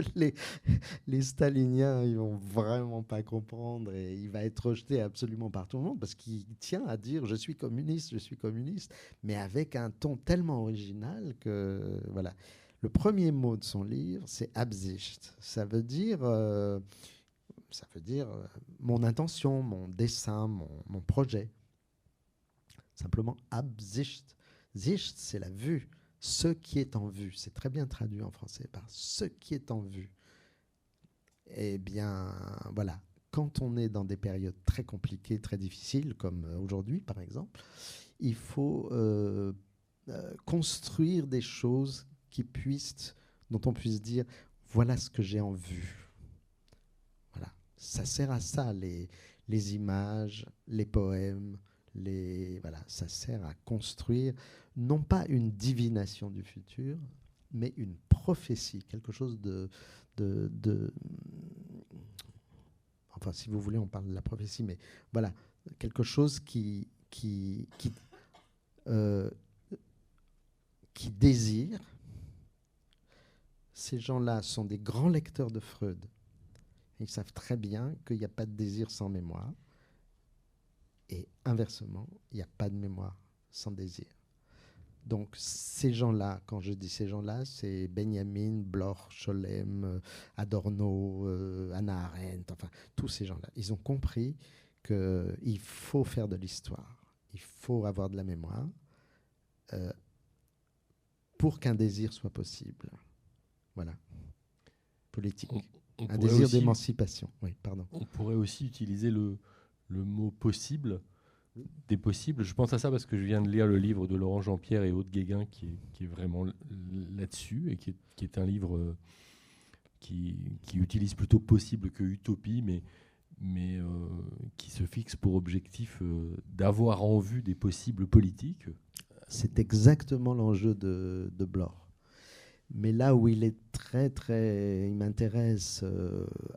les, staliniens ils vont vraiment pas comprendre et il va être rejeté absolument par tout le monde parce qu'il tient à dire je suis communiste, je suis communiste, mais avec un ton tellement original que voilà. Le premier mot de son livre, c'est Absicht. Ça veut dire, euh, ça veut dire euh, mon intention, mon dessin, mon, mon projet. Simplement Absicht. Sicht, c'est la vue ce qui est en vue. C'est très bien traduit en français par ce qui est en vue. Eh bien, voilà. quand on est dans des périodes très compliquées, très difficiles, comme aujourd'hui par exemple, il faut construire des choses qui puissent, dont on puisse dire, voilà ce que j'ai en vue. Voilà, ça sert à ça les, les images, les poèmes, les voilà, ça sert à construire non pas une divination du futur, mais une prophétie, quelque chose de, de, enfin si vous voulez on parle de la prophétie, mais voilà quelque chose qui euh, qui désire. Ces gens-là sont des grands lecteurs de Freud. Ils savent très bien qu'il n'y a pas de désir sans mémoire. Et inversement, il n'y a pas de mémoire sans désir. Donc ces gens-là, quand je dis ces gens-là, c'est Benjamin, Bloch, Scholem, Adorno, euh, Anna Arendt, enfin tous ces gens-là. Ils ont compris qu'il faut faire de l'histoire, il faut avoir de la mémoire euh, pour qu'un désir soit possible. Voilà. Politique. un désir d'émancipation. Oui, pardon. On pourrait aussi utiliser le, le mot possible des possibles. Je pense à ça parce que je viens de lire le livre de Laurent Jean-Pierre et Aude Guéguin qui est, vraiment là-dessus et qui est, un livre euh, qui, utilise plutôt possible que utopie, mais, euh, qui se fixe pour objectif euh, d'avoir en vue des possibles politiques. C'est exactement l'enjeu de, Bloch. Mais là où il est très, très. Il m'intéresse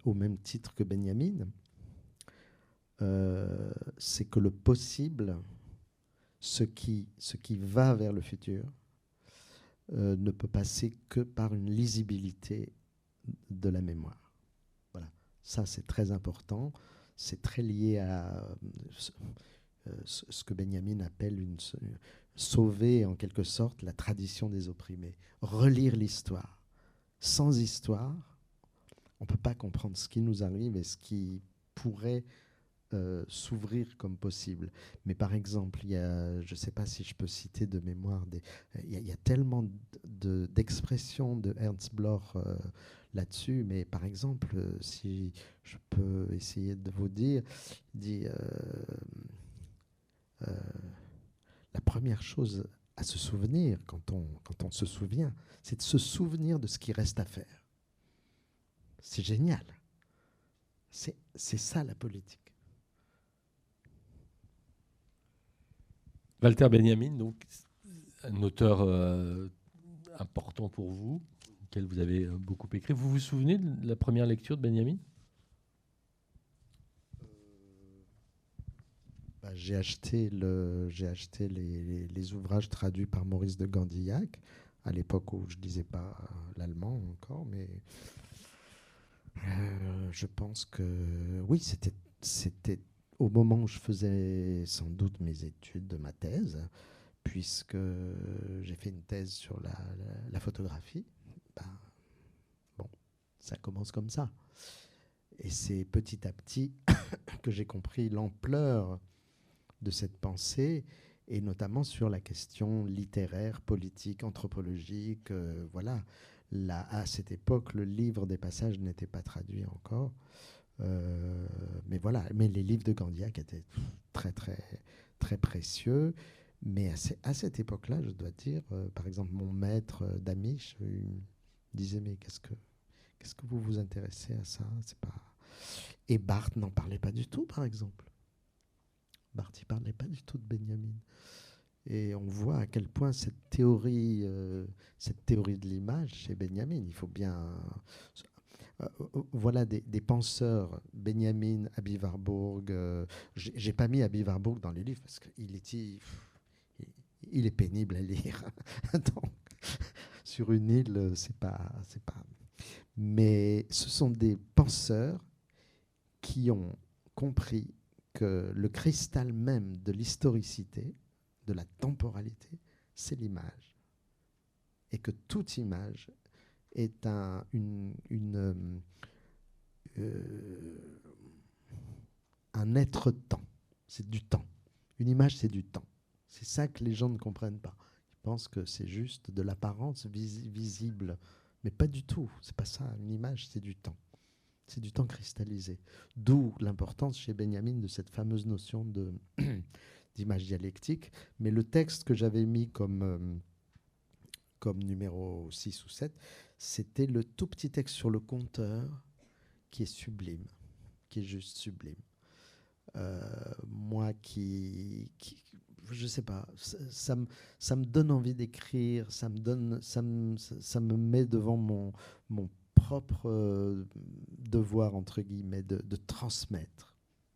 au même titre que Benjamin, euh, c'est que le possible, ce qui, ce qui va vers le futur, euh, ne peut passer que par une lisibilité de la mémoire. Voilà, ça c'est très important. C'est très lié à euh, ce que Benjamin appelle sauver en quelque sorte la tradition des opprimés, relire l'histoire. Sans histoire, on ne peut pas comprendre ce qui nous arrive et ce qui pourrait euh, s'ouvrir comme possible. Mais par exemple, il y a, je ne sais pas si je peux citer de mémoire, il, y a, tellement d'expressions de, Ernst Bloch euh, là-dessus, mais par exemple, si je peux essayer de vous dire, dit, euh, la première chose à se souvenir quand on, quand on se souvient, c'est de se souvenir de ce qui reste à faire. C'est génial. C'est ça la politique. Walter Benjamin, donc un auteur euh, important pour vous, auquel vous avez euh, beaucoup écrit. Vous vous souvenez de la première lecture de Benjamin? Euh, bah, J'ai acheté, j'ai acheté les, ouvrages traduits par Maurice de Gandillac, à l'époque où je ne lisais pas l'allemand encore, mais je pense que oui, c'était au moment où je faisais sans doute mes études de ma thèse, puisque j'ai fait une thèse sur la, photographie, ben, bon, ça commence comme ça. Et c'est petit à petit [coughs] que j'ai compris l'ampleur de cette pensée, et notamment sur la question littéraire, politique, anthropologique. Euh, voilà. Là, à cette époque, le livre des passages n'était pas traduit encore. Euh, mais voilà, mais les livres de Gandiac étaient très très très précieux. Mais à, cette époque-là, je dois dire, euh, par exemple, mon maître euh, d'Amish disait mais qu'est-ce que que vous vous intéressez à ça? Pas et Barthes n'en parlait pas du tout, par exemple. Barthes ne parlait pas du tout de Benjamin. Et on voit à quel point cette théorie, cette théorie de l'image chez Benjamin, il faut bien voilà des, penseurs, Benjamin, Abi Warburg. Euh, j'ai pas mis Abi Warburg dans les livres parce qu'il est, pénible à lire. [laughs] Sur une île, c'est pas, c'est pas. Mais ce sont des penseurs qui ont compris que le cristal même de l'historicité, de la temporalité, c'est l'image. Et que toute image est un, une, euh, euh, un être-temps. C'est du temps. Une image, c'est du temps. C'est ça que les gens ne comprennent pas. Ils pensent que c'est juste de l'apparence visible, mais pas du tout. C'est pas ça. Une image, c'est du temps. C'est du temps cristallisé. D'où l'importance chez Benjamin de cette fameuse notion de [coughs] d'image dialectique. Mais le texte que j'avais mis comme, euh, comme numéro 6 ou 7, c'était le tout petit texte sur le compteur qui est sublime, qui est juste sublime. Euh, moi qui, qui, je sais pas, ça, me, ça me donne envie d'écrire, ça me donne, ça me, ça me met devant mon, mon propre euh, devoir entre guillemets de, de transmettre,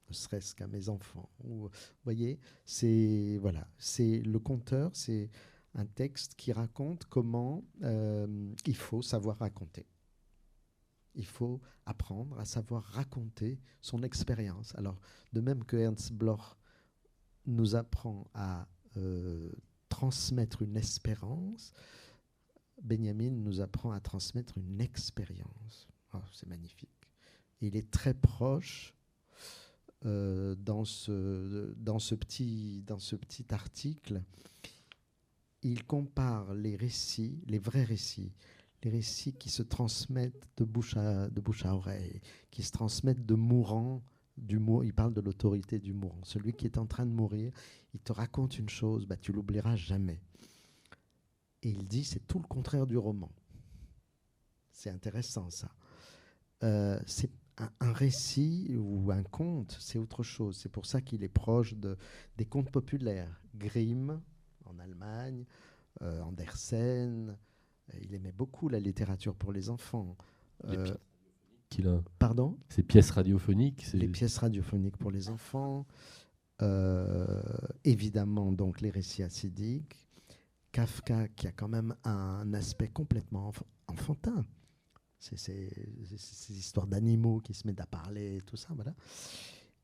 ne serait-ce qu'à mes enfants. Vous voyez, c'est voilà, c'est le conteur, c'est un texte qui raconte comment euh, il faut savoir raconter. Il faut apprendre à savoir raconter son expérience. Alors, de même que Ernst Bloch nous apprend à euh, transmettre une espérance, Benjamin nous apprend à transmettre une expérience. Oh, c'est magnifique. Il est très proche euh, dans, ce, dans, ce petit, dans ce petit article. Il compare les récits, les vrais récits, les récits qui se transmettent de bouche à, oreille, qui se transmettent de mourant du mour, il parle de l'autorité du mourant. Celui qui est en train de mourir, il te raconte une chose, bah, tu l'oublieras jamais. Et il dit, c'est tout le contraire du roman. C'est intéressant ça. Euh, c'est un, récit ou un conte, c'est autre chose. C'est pour ça qu'il est proche de, des contes populaires. Grimm en Allemagne, euh, Andersen. Il aimait beaucoup la littérature pour les enfants. Euh, qu'il a. Pardon? Ces pièces radiophoniques. Les pièces radiophoniques pour les enfants. Euh, évidemment, donc les récits acidiques. Kafka, qui a quand même un aspect complètement enf enfantin. C'est ces, ces histoires d'animaux qui se mettent à parler, tout ça, voilà.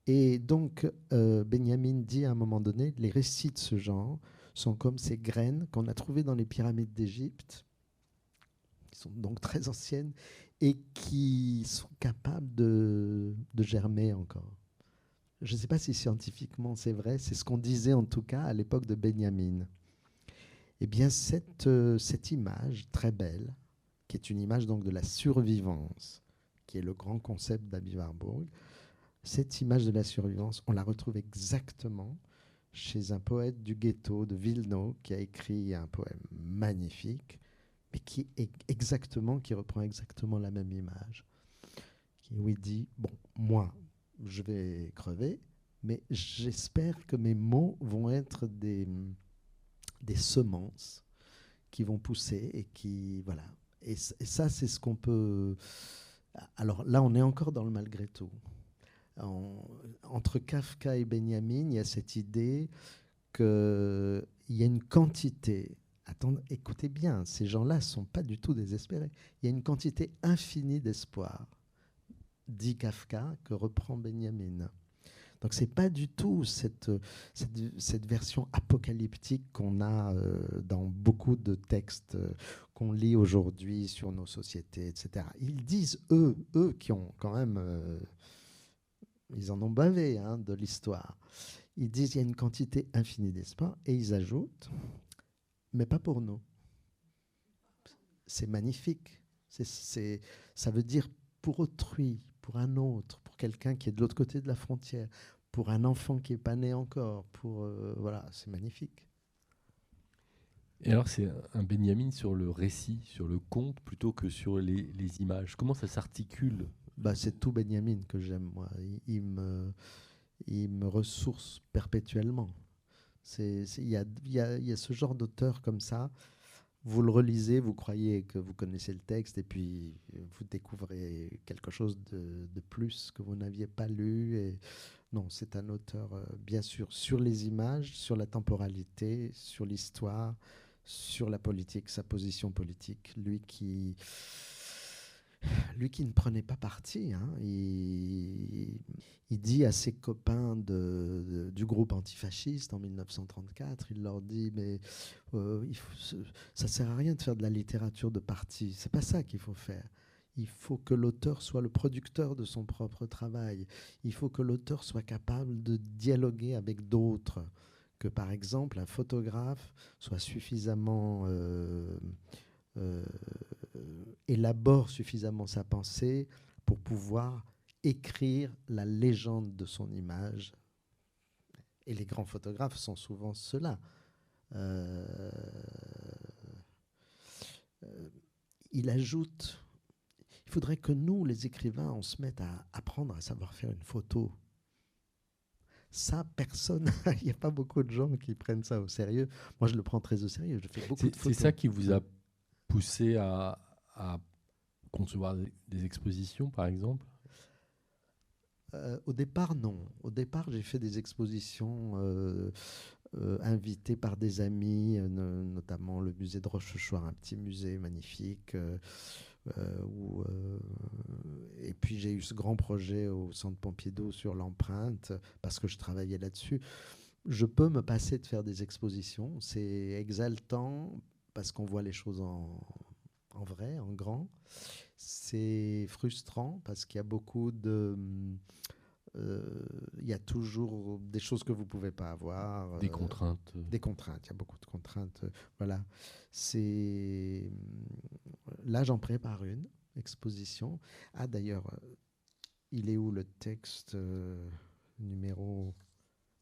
Et donc, euh, Benjamin dit à un moment donné, les récits de ce genre sont comme ces graines qu'on a trouvées dans les pyramides d'Égypte, qui sont donc très anciennes, et qui sont capables de, germer encore. Je ne sais pas si scientifiquement c'est vrai, c'est ce qu'on disait en tout cas à l'époque de Benjamin. Eh bien, cette, euh, cette image très belle, qui est une image donc de la survivance, qui est le grand concept d'Abi Warburg, cette image de la survivance, on la retrouve exactement chez un poète du ghetto de Vilno qui a écrit un poème magnifique, mais qui exactement, qui reprend exactement la même image, où il dit bon, moi, je vais crever, mais j'espère que mes mots vont être des des semences qui vont pousser et qui voilà. Et ça, c'est ce qu'on peut. Alors là, on est encore dans le malgré tout. En, entre Kafka et Benjamin, il y a cette idée qu'il y a une quantité. Attendez, écoutez bien, ces gens-là ne sont pas du tout désespérés. Il y a une quantité infinie d'espoir, dit Kafka, que reprend Benjamin. Donc c'est pas du tout cette version apocalyptique qu'on a euh, dans beaucoup de textes euh, qu'on lit aujourd'hui sur nos sociétés, etc. Ils disent, eux, eux qui ont quand même... Euh, ils en ont bavé hein, de l'histoire. Ils disent qu'il y a une quantité infinie d'espoir et ils ajoutent, mais pas pour nous. C'est magnifique. Ça veut dire pour autrui, pour un autre, pour quelqu'un qui est de l'autre côté de la frontière, pour un enfant qui n'est pas né encore. Pour, euh, voilà, c'est magnifique. Et alors, c'est un Benjamin sur le récit, sur le conte, plutôt que sur les images. Comment ça s'articule bah, C'est tout Benjamin que j'aime, moi. Il, me, il me ressource perpétuellement. Il y a, y, a, y a ce genre d'auteur comme ça vous le relisez, vous croyez que vous connaissez le texte et puis vous découvrez quelque chose de, de plus que vous n'aviez pas lu. Et non, c'est un auteur, euh, bien sûr, sur les images, sur la temporalité, sur l'histoire, sur la politique, sa position politique. Lui qui, lui qui ne prenait pas parti, hein, il, dit à ses copains du groupe antifasciste en 1934, il leur dit mais euh, il ça sert à rien de faire de la littérature de parti, c'est pas ça qu'il faut faire. Il faut que l'auteur soit le producteur de son propre travail. Il faut que l'auteur soit capable de dialoguer avec d'autres. Que par exemple un photographe soit suffisamment euh, euh, élabore suffisamment sa pensée pour pouvoir écrire la légende de son image. Et les grands photographes sont souvent ceux-là. Euh, euh, il ajoute, il faudrait que nous, les écrivains, on se mette à apprendre à savoir faire une photo. Ça, personne, [laughs] il n'y a pas beaucoup de gens qui prennent ça au sérieux. Moi, je le prends très au sérieux. Je fais beaucoup de C'est ça qui vous a poussé à, concevoir des expositions, par exemple euh, Au départ, non. Au départ, j'ai fait des expositions euh, euh, invité par des amis, notamment le musée de Rochechouart, un petit musée magnifique. Et puis j'ai eu ce grand projet au Centre Pompidou sur l'empreinte, parce que je travaillais là-dessus. Je peux me passer de faire des expositions. C'est exaltant, parce qu'on voit les choses en, en vrai, en grand. C'est frustrant, parce qu'il y a beaucoup de euh, il y a toujours des choses que vous ne pouvez pas avoir. Des euh, contraintes. Des contraintes, il y a beaucoup de contraintes. Voilà. C'est... Là, j'en prépare une exposition. Ah, d'ailleurs, euh, il est où le texte numéro?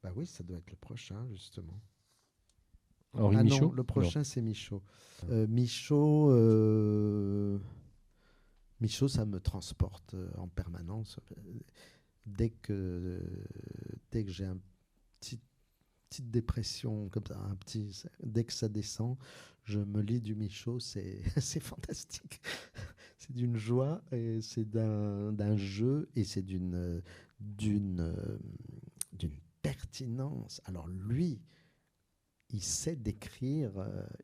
Bah oui, ça doit être le prochain, justement. Henri ah Michaud non, le prochain, c'est Michaud. Michaud, Michaud, ça me transporte en permanence dès que, dès que j'ai une petit, petite dépression comme ça, un petit, dès que ça descend, je me lis du Michaud, c'est [laughs] fantastique. c'est d'une joie, et c'est d'un jeu, et c'est d'une d'une d'une pertinence. Alors lui, il sait décrire,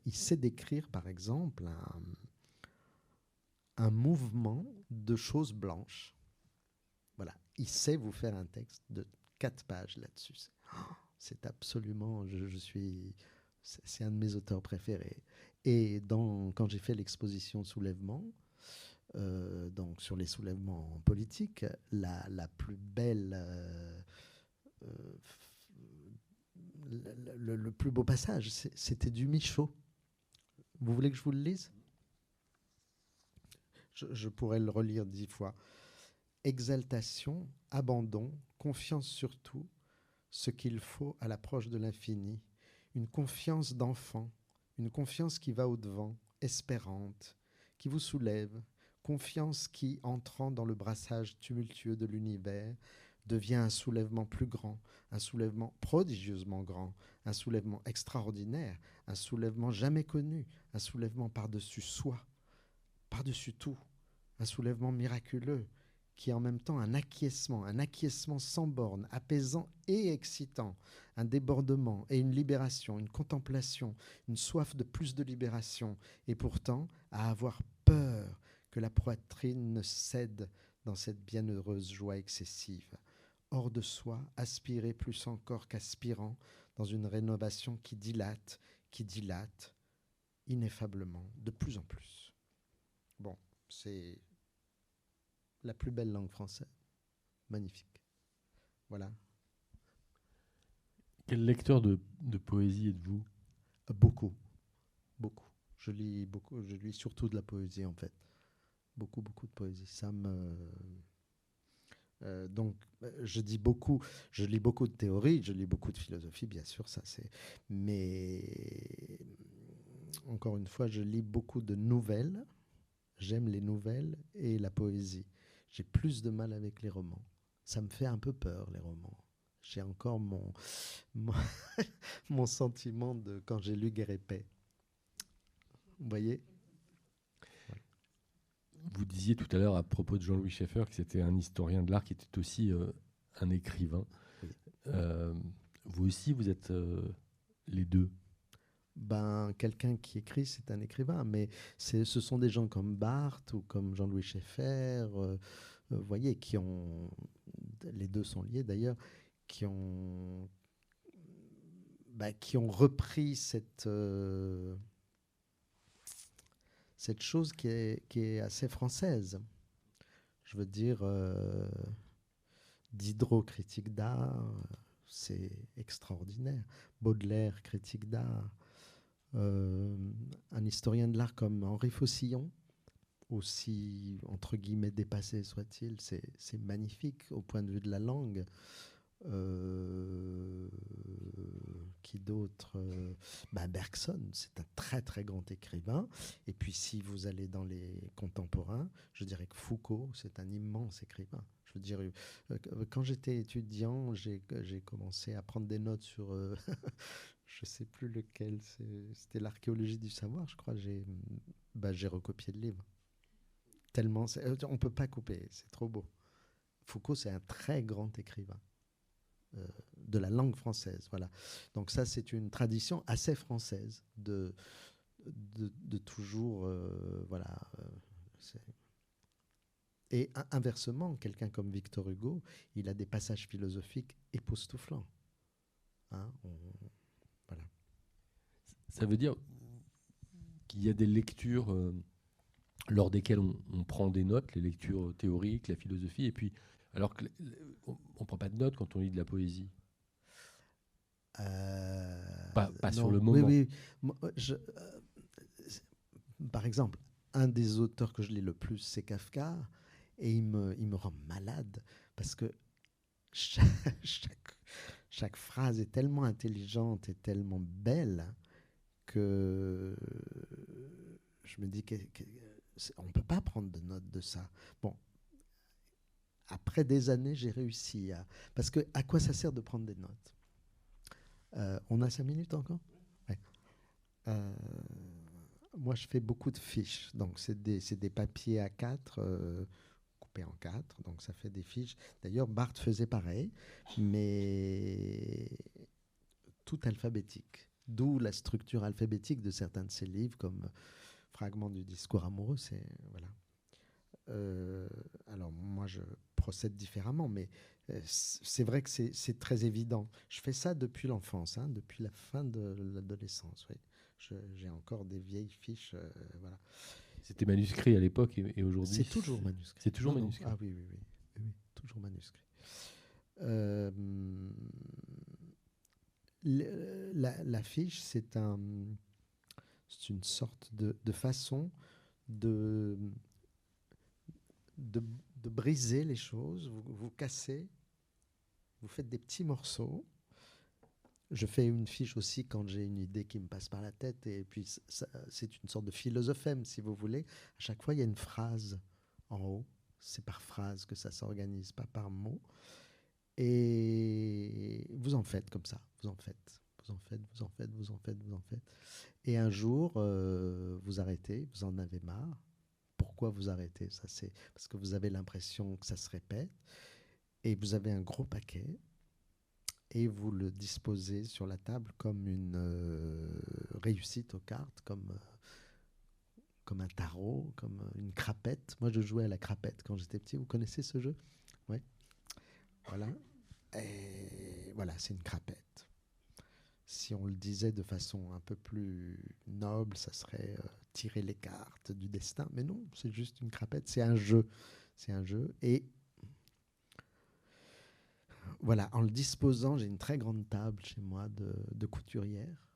il sait décrire par exemple un, mouvement de choses blanches il sait vous faire un texte de quatre pages là-dessus. C'est absolument, je, suis, c'est un de mes auteurs préférés. Et quand j'ai fait l'exposition Soulèvement, euh, donc sur les soulèvements politiques, la, la plus belle, euh, le, le, plus beau passage, c'était du Michaud. Vous voulez que je vous le lise? Je, je pourrais le relire dix fois. Exaltation, abandon, confiance surtout, ce qu'il faut à l'approche de l'infini, une confiance d'enfant, une confiance qui va au-devant, espérante, qui vous soulève, confiance qui, entrant dans le brassage tumultueux de l'univers, devient un soulèvement plus grand, un soulèvement prodigieusement grand, un soulèvement extraordinaire, un soulèvement jamais connu, un soulèvement par-dessus soi, par-dessus tout, un soulèvement miraculeux, qui est en même temps un acquiescement, un acquiescement sans borne, apaisant et excitant, un débordement et une libération, une contemplation, une soif de plus de libération, et pourtant à avoir peur que la poitrine ne cède dans cette bienheureuse joie excessive. Hors de soi, aspirer plus encore qu'aspirant dans une rénovation qui dilate, qui dilate, ineffablement, de plus en plus. Bon, c'est la plus belle langue française. Magnifique. Voilà. Quel lecteur de, poésie êtes-vous? Beaucoup. Beaucoup. Je lis beaucoup. Je lis surtout de la poésie, en fait. Beaucoup, beaucoup de poésie. Ça me. Euh, donc, je dis beaucoup, je lis beaucoup de théorie, je lis beaucoup de philosophie, bien sûr, ça c'est. Mais encore une fois, je lis beaucoup de nouvelles. J'aime les nouvelles et la poésie j'ai plus de mal avec les romans. Ça me fait un peu peur, les romans. J'ai encore mon, mon, [laughs] sentiment de quand j'ai lu Guerre et Paix. Vous voyez? Vous disiez tout à l'heure à propos de Jean-Louis Schaeffer que c'était un historien de l'art qui était aussi euh, un écrivain. Euh, vous aussi, vous êtes euh, les deux? Ben, quelqu'un qui écrit, c'est un écrivain, mais ce sont des gens comme Barthes ou comme Jean-Louis Schaeffer, vous voyez, qui ont, les deux sont liés d'ailleurs, qui ont, ben, qui ont repris cette, cette chose qui est, assez française. Je veux dire, Diderot, critique d'art, c'est extraordinaire. Baudelaire, critique d'art. Euh, un historien de l'art comme Henri Faucillon, aussi, entre guillemets, dépassé soit-il, c'est magnifique au point de vue de la langue. Euh, qui d'autre euh, ben Bergson, c'est un très très grand écrivain. Et puis si vous allez dans les contemporains, je dirais que Foucault, c'est un immense écrivain. Je veux dire, euh, quand j'étais étudiant, j'ai commencé à prendre des notes sur, [laughs] je sais plus lequel, c'était l'archéologie du savoir, je crois. J'ai ben, recopié le livre. Tellement, on peut pas couper, c'est trop beau. Foucault, c'est un très grand écrivain. Euh, de la langue française. Voilà. Donc ça, c'est une tradition assez française de, de, toujours... Euh, voilà. Euh, et inversement, quelqu'un comme Victor Hugo, il a des passages philosophiques époustouflants. Hein, voilà. Ça veut dire qu'il y a des lectures lors desquelles on, prend des notes, les lectures théoriques, la philosophie, et puis alors qu'on ne prend pas de notes quand on lit de la poésie. Euh, pas, sur le moment. Oui, euh, par exemple, un des auteurs que je lis le plus, c'est Kafka, et il me, il me rend malade parce que [laughs] chaque, chaque, phrase est tellement intelligente et tellement belle que je me dis qu'on ne peut pas prendre de notes de ça. Bon, après des années, j'ai réussi à. Parce que à quoi ça sert de prendre des notes? Euh, On a cinq minutes encore? Euh, Moi, je fais beaucoup de fiches. Donc, c'est des, des, papiers à 4 euh, coupés en quatre. Donc, ça fait des fiches. D'ailleurs, Barthes faisait pareil, mais tout alphabétique. D'où la structure alphabétique de certains de ses livres, comme Fragment du discours amoureux. C'est voilà. alors moi, je procède différemment, mais euh, c'est vrai que c'est très évident. Je fais ça depuis l'enfance, hein, depuis la fin de l'adolescence. Oui. J'ai encore des vieilles fiches. Euh, voilà. C'était manuscrit à l'époque et, aujourd'hui C'est toujours manuscrit. C'est toujours manuscrit. Ah oui, oui, oui, oui, toujours manuscrit. Euh, la, fiche, c'est un, une sorte de, de façon de, de de briser les choses, vous, vous cassez, vous faites des petits morceaux. Je fais une fiche aussi quand j'ai une idée qui me passe par la tête, et puis c'est une sorte de philosophème, si vous voulez. À chaque fois, il y a une phrase en haut. C'est par phrase que ça s'organise, pas par mot. Et vous en faites comme ça, vous en faites, vous en faites, vous en faites, vous en faites, vous en faites. Et un jour, euh, vous arrêtez, vous en avez marre, pourquoi vous arrêtez Ça, c'est parce que vous avez l'impression que ça se répète et vous avez un gros paquet et vous le disposez sur la table comme une euh, réussite aux cartes, comme, euh, comme un tarot, comme une crapette. Moi, je jouais à la crapette quand j'étais petit. Vous connaissez ce jeu? Oui. Voilà. Et voilà, c'est une crapette. Si on le disait de façon un peu plus noble, ça serait euh, tirer les cartes du destin. Mais non, c'est juste une crapette, c'est un jeu. C'est un jeu. Et voilà, en le disposant, j'ai une très grande table chez moi de, couturière.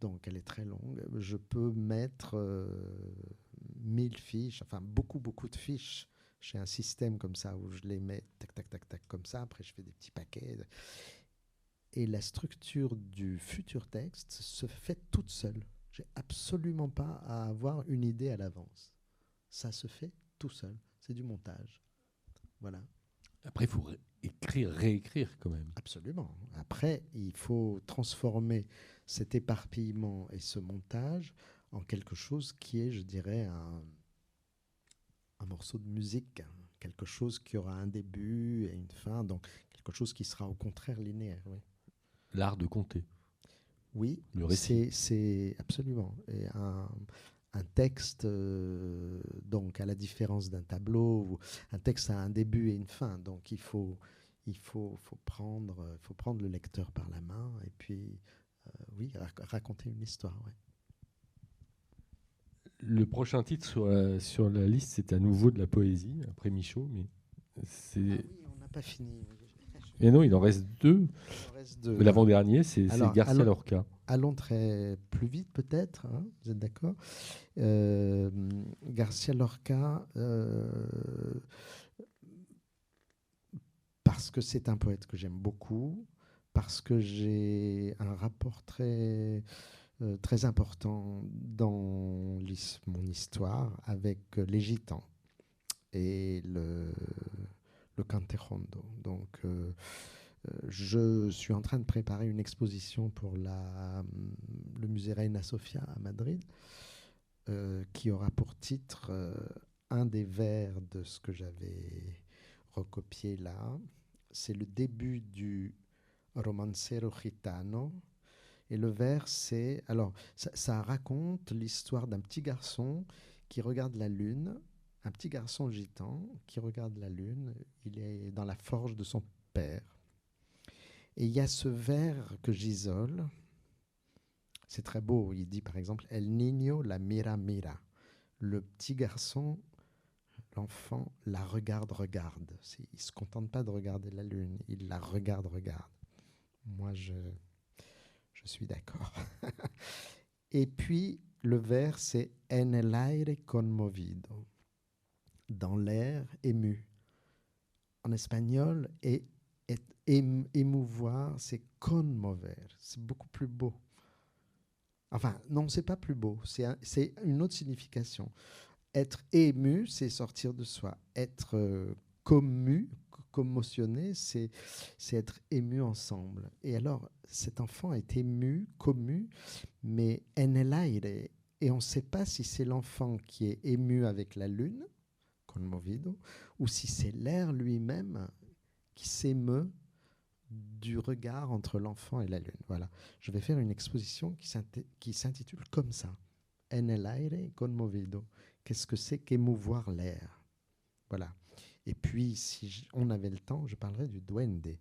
Donc elle est très longue. Je peux mettre euh, 1000 fiches, enfin beaucoup, beaucoup de fiches. J'ai un système comme ça où je les mets tac, tac, tac, tac, comme ça. Après, je fais des petits paquets. Et la structure du futur texte se fait toute seule. J'ai absolument pas à avoir une idée à l'avance. Ça se fait tout seul. C'est du montage. Voilà. Après, il faut écrire, réécrire quand même. Absolument. Après, il faut transformer cet éparpillement et ce montage en quelque chose qui est, je dirais, un, un morceau de musique, quelque chose qui aura un début et une fin, donc quelque chose qui sera au contraire linéaire. L'art de compter. Oui, c'est absolument. Et un, texte, euh, donc à la différence d'un tableau, un texte a un début et une fin, donc il faut, il faut, faut, prendre, faut prendre le lecteur par la main et puis, euh, oui, raconter une histoire. Le prochain titre sur la, sur la liste, c'est à nouveau de la poésie, après Michaud, mais c'est... Ah oui, on n'a pas fini. Et non, il en reste deux. L'avant-dernier, c'est Garcia Lorca. Allons très plus vite peut-être, hein, vous êtes d'accord Euh, Garcia Lorca, euh, parce que c'est un poète que j'aime beaucoup, parce que j'ai un rapport très, euh, très important dans mon histoire avec les gitans et le, le cantejondo. Donc, euh, euh, je suis en train de préparer une exposition pour la, le musée Reina Sofia à Madrid, euh, qui aura pour titre un des vers de ce que j'avais recopié là. C'est le début du Romancero Gitano. Et le vers, c'est. Alors, ça raconte l'histoire d'un petit garçon qui regarde la lune, un petit garçon gitan qui regarde la lune. Il est dans la forge de son père. Et il y a ce vers que j'isole. C'est très beau. Il dit par exemple El niño la mira mira. Le petit garçon, l'enfant, la regarde, regarde. Il ne se contente pas de regarder la lune, il la regarde, regarde. Moi, je, je suis d'accord. [laughs] Et puis, le vers, c'est En el aire conmovido. Dans l'air ému. En espagnol, et, et- ém- émouvoir, c'est conmover. C'est beaucoup plus beau. Enfin, non, c'est pas plus beau. C'est un- c'est une autre signification. Être ému, c'est sortir de soi. Être euh, commu, co- commotionné, c'est être ému ensemble. Et alors, cet enfant est ému, commu, mais en el aire. Et on ne sait pas si c'est l'enfant qui est ému avec la lune, ou si c'est l'air lui-même qui s'émeut du regard entre l'enfant et la lune. Voilà. Je vais faire une exposition qui s'intitule comme ça. En el aire conmovido. Qu'est-ce que c'est qu'émouvoir l'air? Voilà. Et puis, si on avait le temps, je parlerai du duende,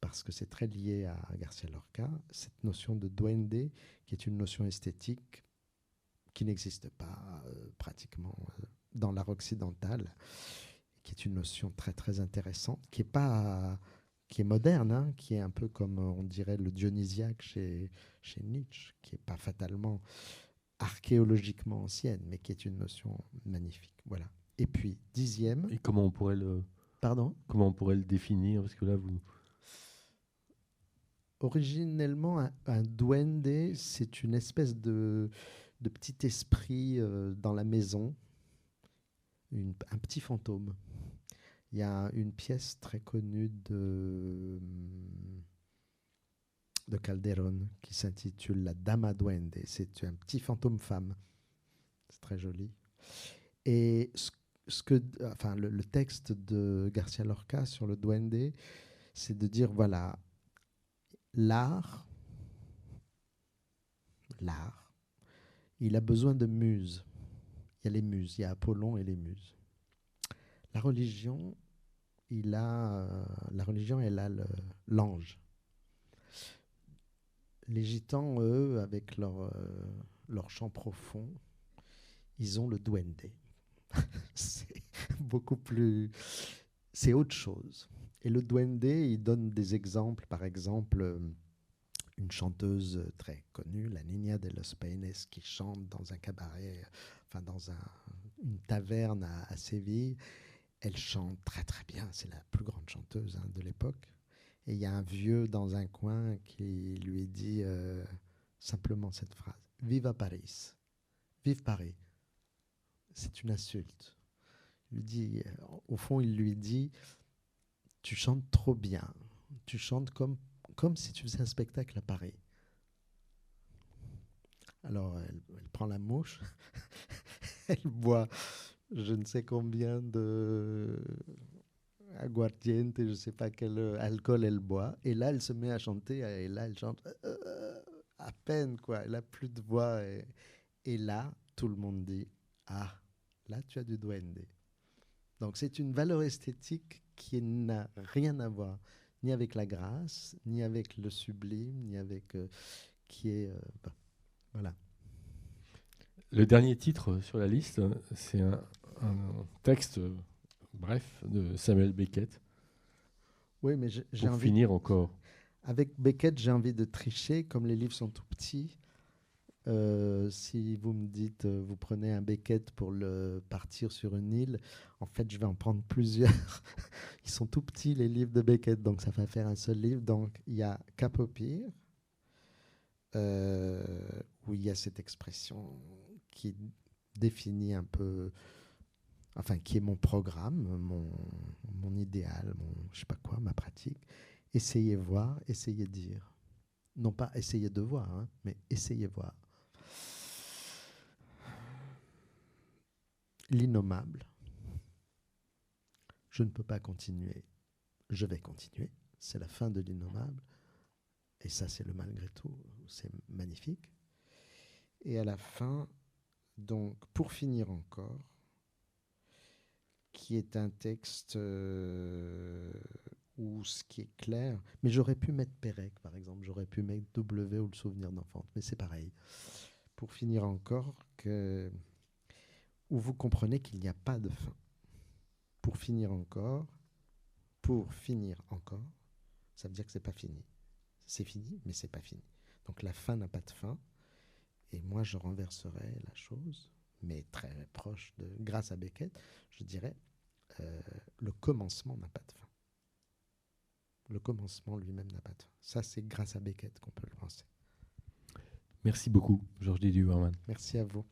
parce que c'est très lié à Garcia Lorca, cette notion de duende, qui est une notion esthétique qui n'existe pas euh, pratiquement dans l'art occidental, qui est une notion très très intéressante, qui est pas qui est moderne, hein, qui est un peu comme euh, on dirait le dionysiaque chez, chez Nietzsche, qui n'est pas fatalement archéologiquement ancienne, mais qui est une notion magnifique. Voilà. Et puis, dixième, Et comment on pourrait le, pardon, comment on pourrait le définir? Parce que là, vous. originellement, un, un duende, c'est une espèce de, de petit esprit euh, dans la maison, un petit fantôme. Il y a une pièce très connue de, de Calderon qui s'intitule La Dama Duende. C'est un petit fantôme femme. C'est très joli. Et ce, le texte de Garcia Lorca sur le duende, c'est de dire voilà, l'art, l'art, il a besoin de muses. Il y a les muses, il y a Apollon et les muses. La religion, il a, euh, la religion, elle a l'ange. Les gitans, eux, avec leur, euh, leur chant profond, ils ont le duende. [laughs] c'est beaucoup plus. C'est autre chose. Et le duende, il donne des exemples. Par exemple, euh, une chanteuse très connue, la Niña de los Peines, qui chante dans un cabaret, dans un- une taverne à, à Séville. Elle chante très très bien. C'est la plus grande chanteuse hein, de l'époque. Et il y a un vieux dans un coin qui lui dit euh, simplement cette phrase Viva Paris Vive Paris C'est une insulte. Il lui dit, euh, au fond, il lui dit Tu chantes trop bien. Tu chantes comme, comme si tu faisais un spectacle à Paris. Alors, elle, prend la mouche, [laughs] elle boit je ne sais combien de aguardiente, je ne sais pas quel euh, alcool elle boit. Et là, elle se met à chanter, et là, elle chante euh, euh, à peine, quoi. Elle a plus de voix. Et, là, tout le monde dit Ah, là, tu as du duende. Donc, c'est une valeur esthétique qui n'a rien à voir ni avec la grâce, ni avec le sublime, ni avec. qui est. bah, voilà. Le dernier titre sur la liste, c'est un, un texte, euh, bref, de Samuel Beckett. Oui, mais j'ai envie. finir encore. Avec Beckett, j'ai envie de tricher, comme les livres sont tout petits. Euh, si vous me dites, euh, vous prenez un Beckett pour le partir sur une île, en fait, je vais en prendre plusieurs. [laughs] Ils sont tout petits, les livres de Beckett, donc ça va faire un seul livre. Donc, il y a Cap au pire, euh, où il y a cette expression qui définit un peu, enfin, qui est mon programme, mon, idéal, mon, je sais pas quoi, ma pratique. Essayez voir, essayez dire. Non pas essayez de voir, hein, mais essayez voir. L'innommable. Je ne peux pas continuer. Je vais continuer. C'est la fin de l'innommable. Et ça, c'est le malgré tout. C'est magnifique. Et à la fin, donc, pour finir encore, qui est un texte euh, où ce qui est clair, mais j'aurais pu mettre Pérec, par exemple, j'aurais pu mettre W ou le souvenir d'enfance, mais c'est pareil. Pour finir encore, que, où vous comprenez qu'il n'y a pas de fin. Pour finir encore, pour finir encore, ça veut dire que c'est pas fini. C'est fini, mais c'est pas fini. Donc la fin n'a pas de fin. Et moi, je renverserai la chose, mais très proche de, grâce à Beckett, je dirais, euh, le commencement n'a pas de fin. Le commencement lui-même n'a pas de fin. Ça, c'est grâce à Beckett qu'on peut le penser. Merci beaucoup, Georges Didier Merci à vous.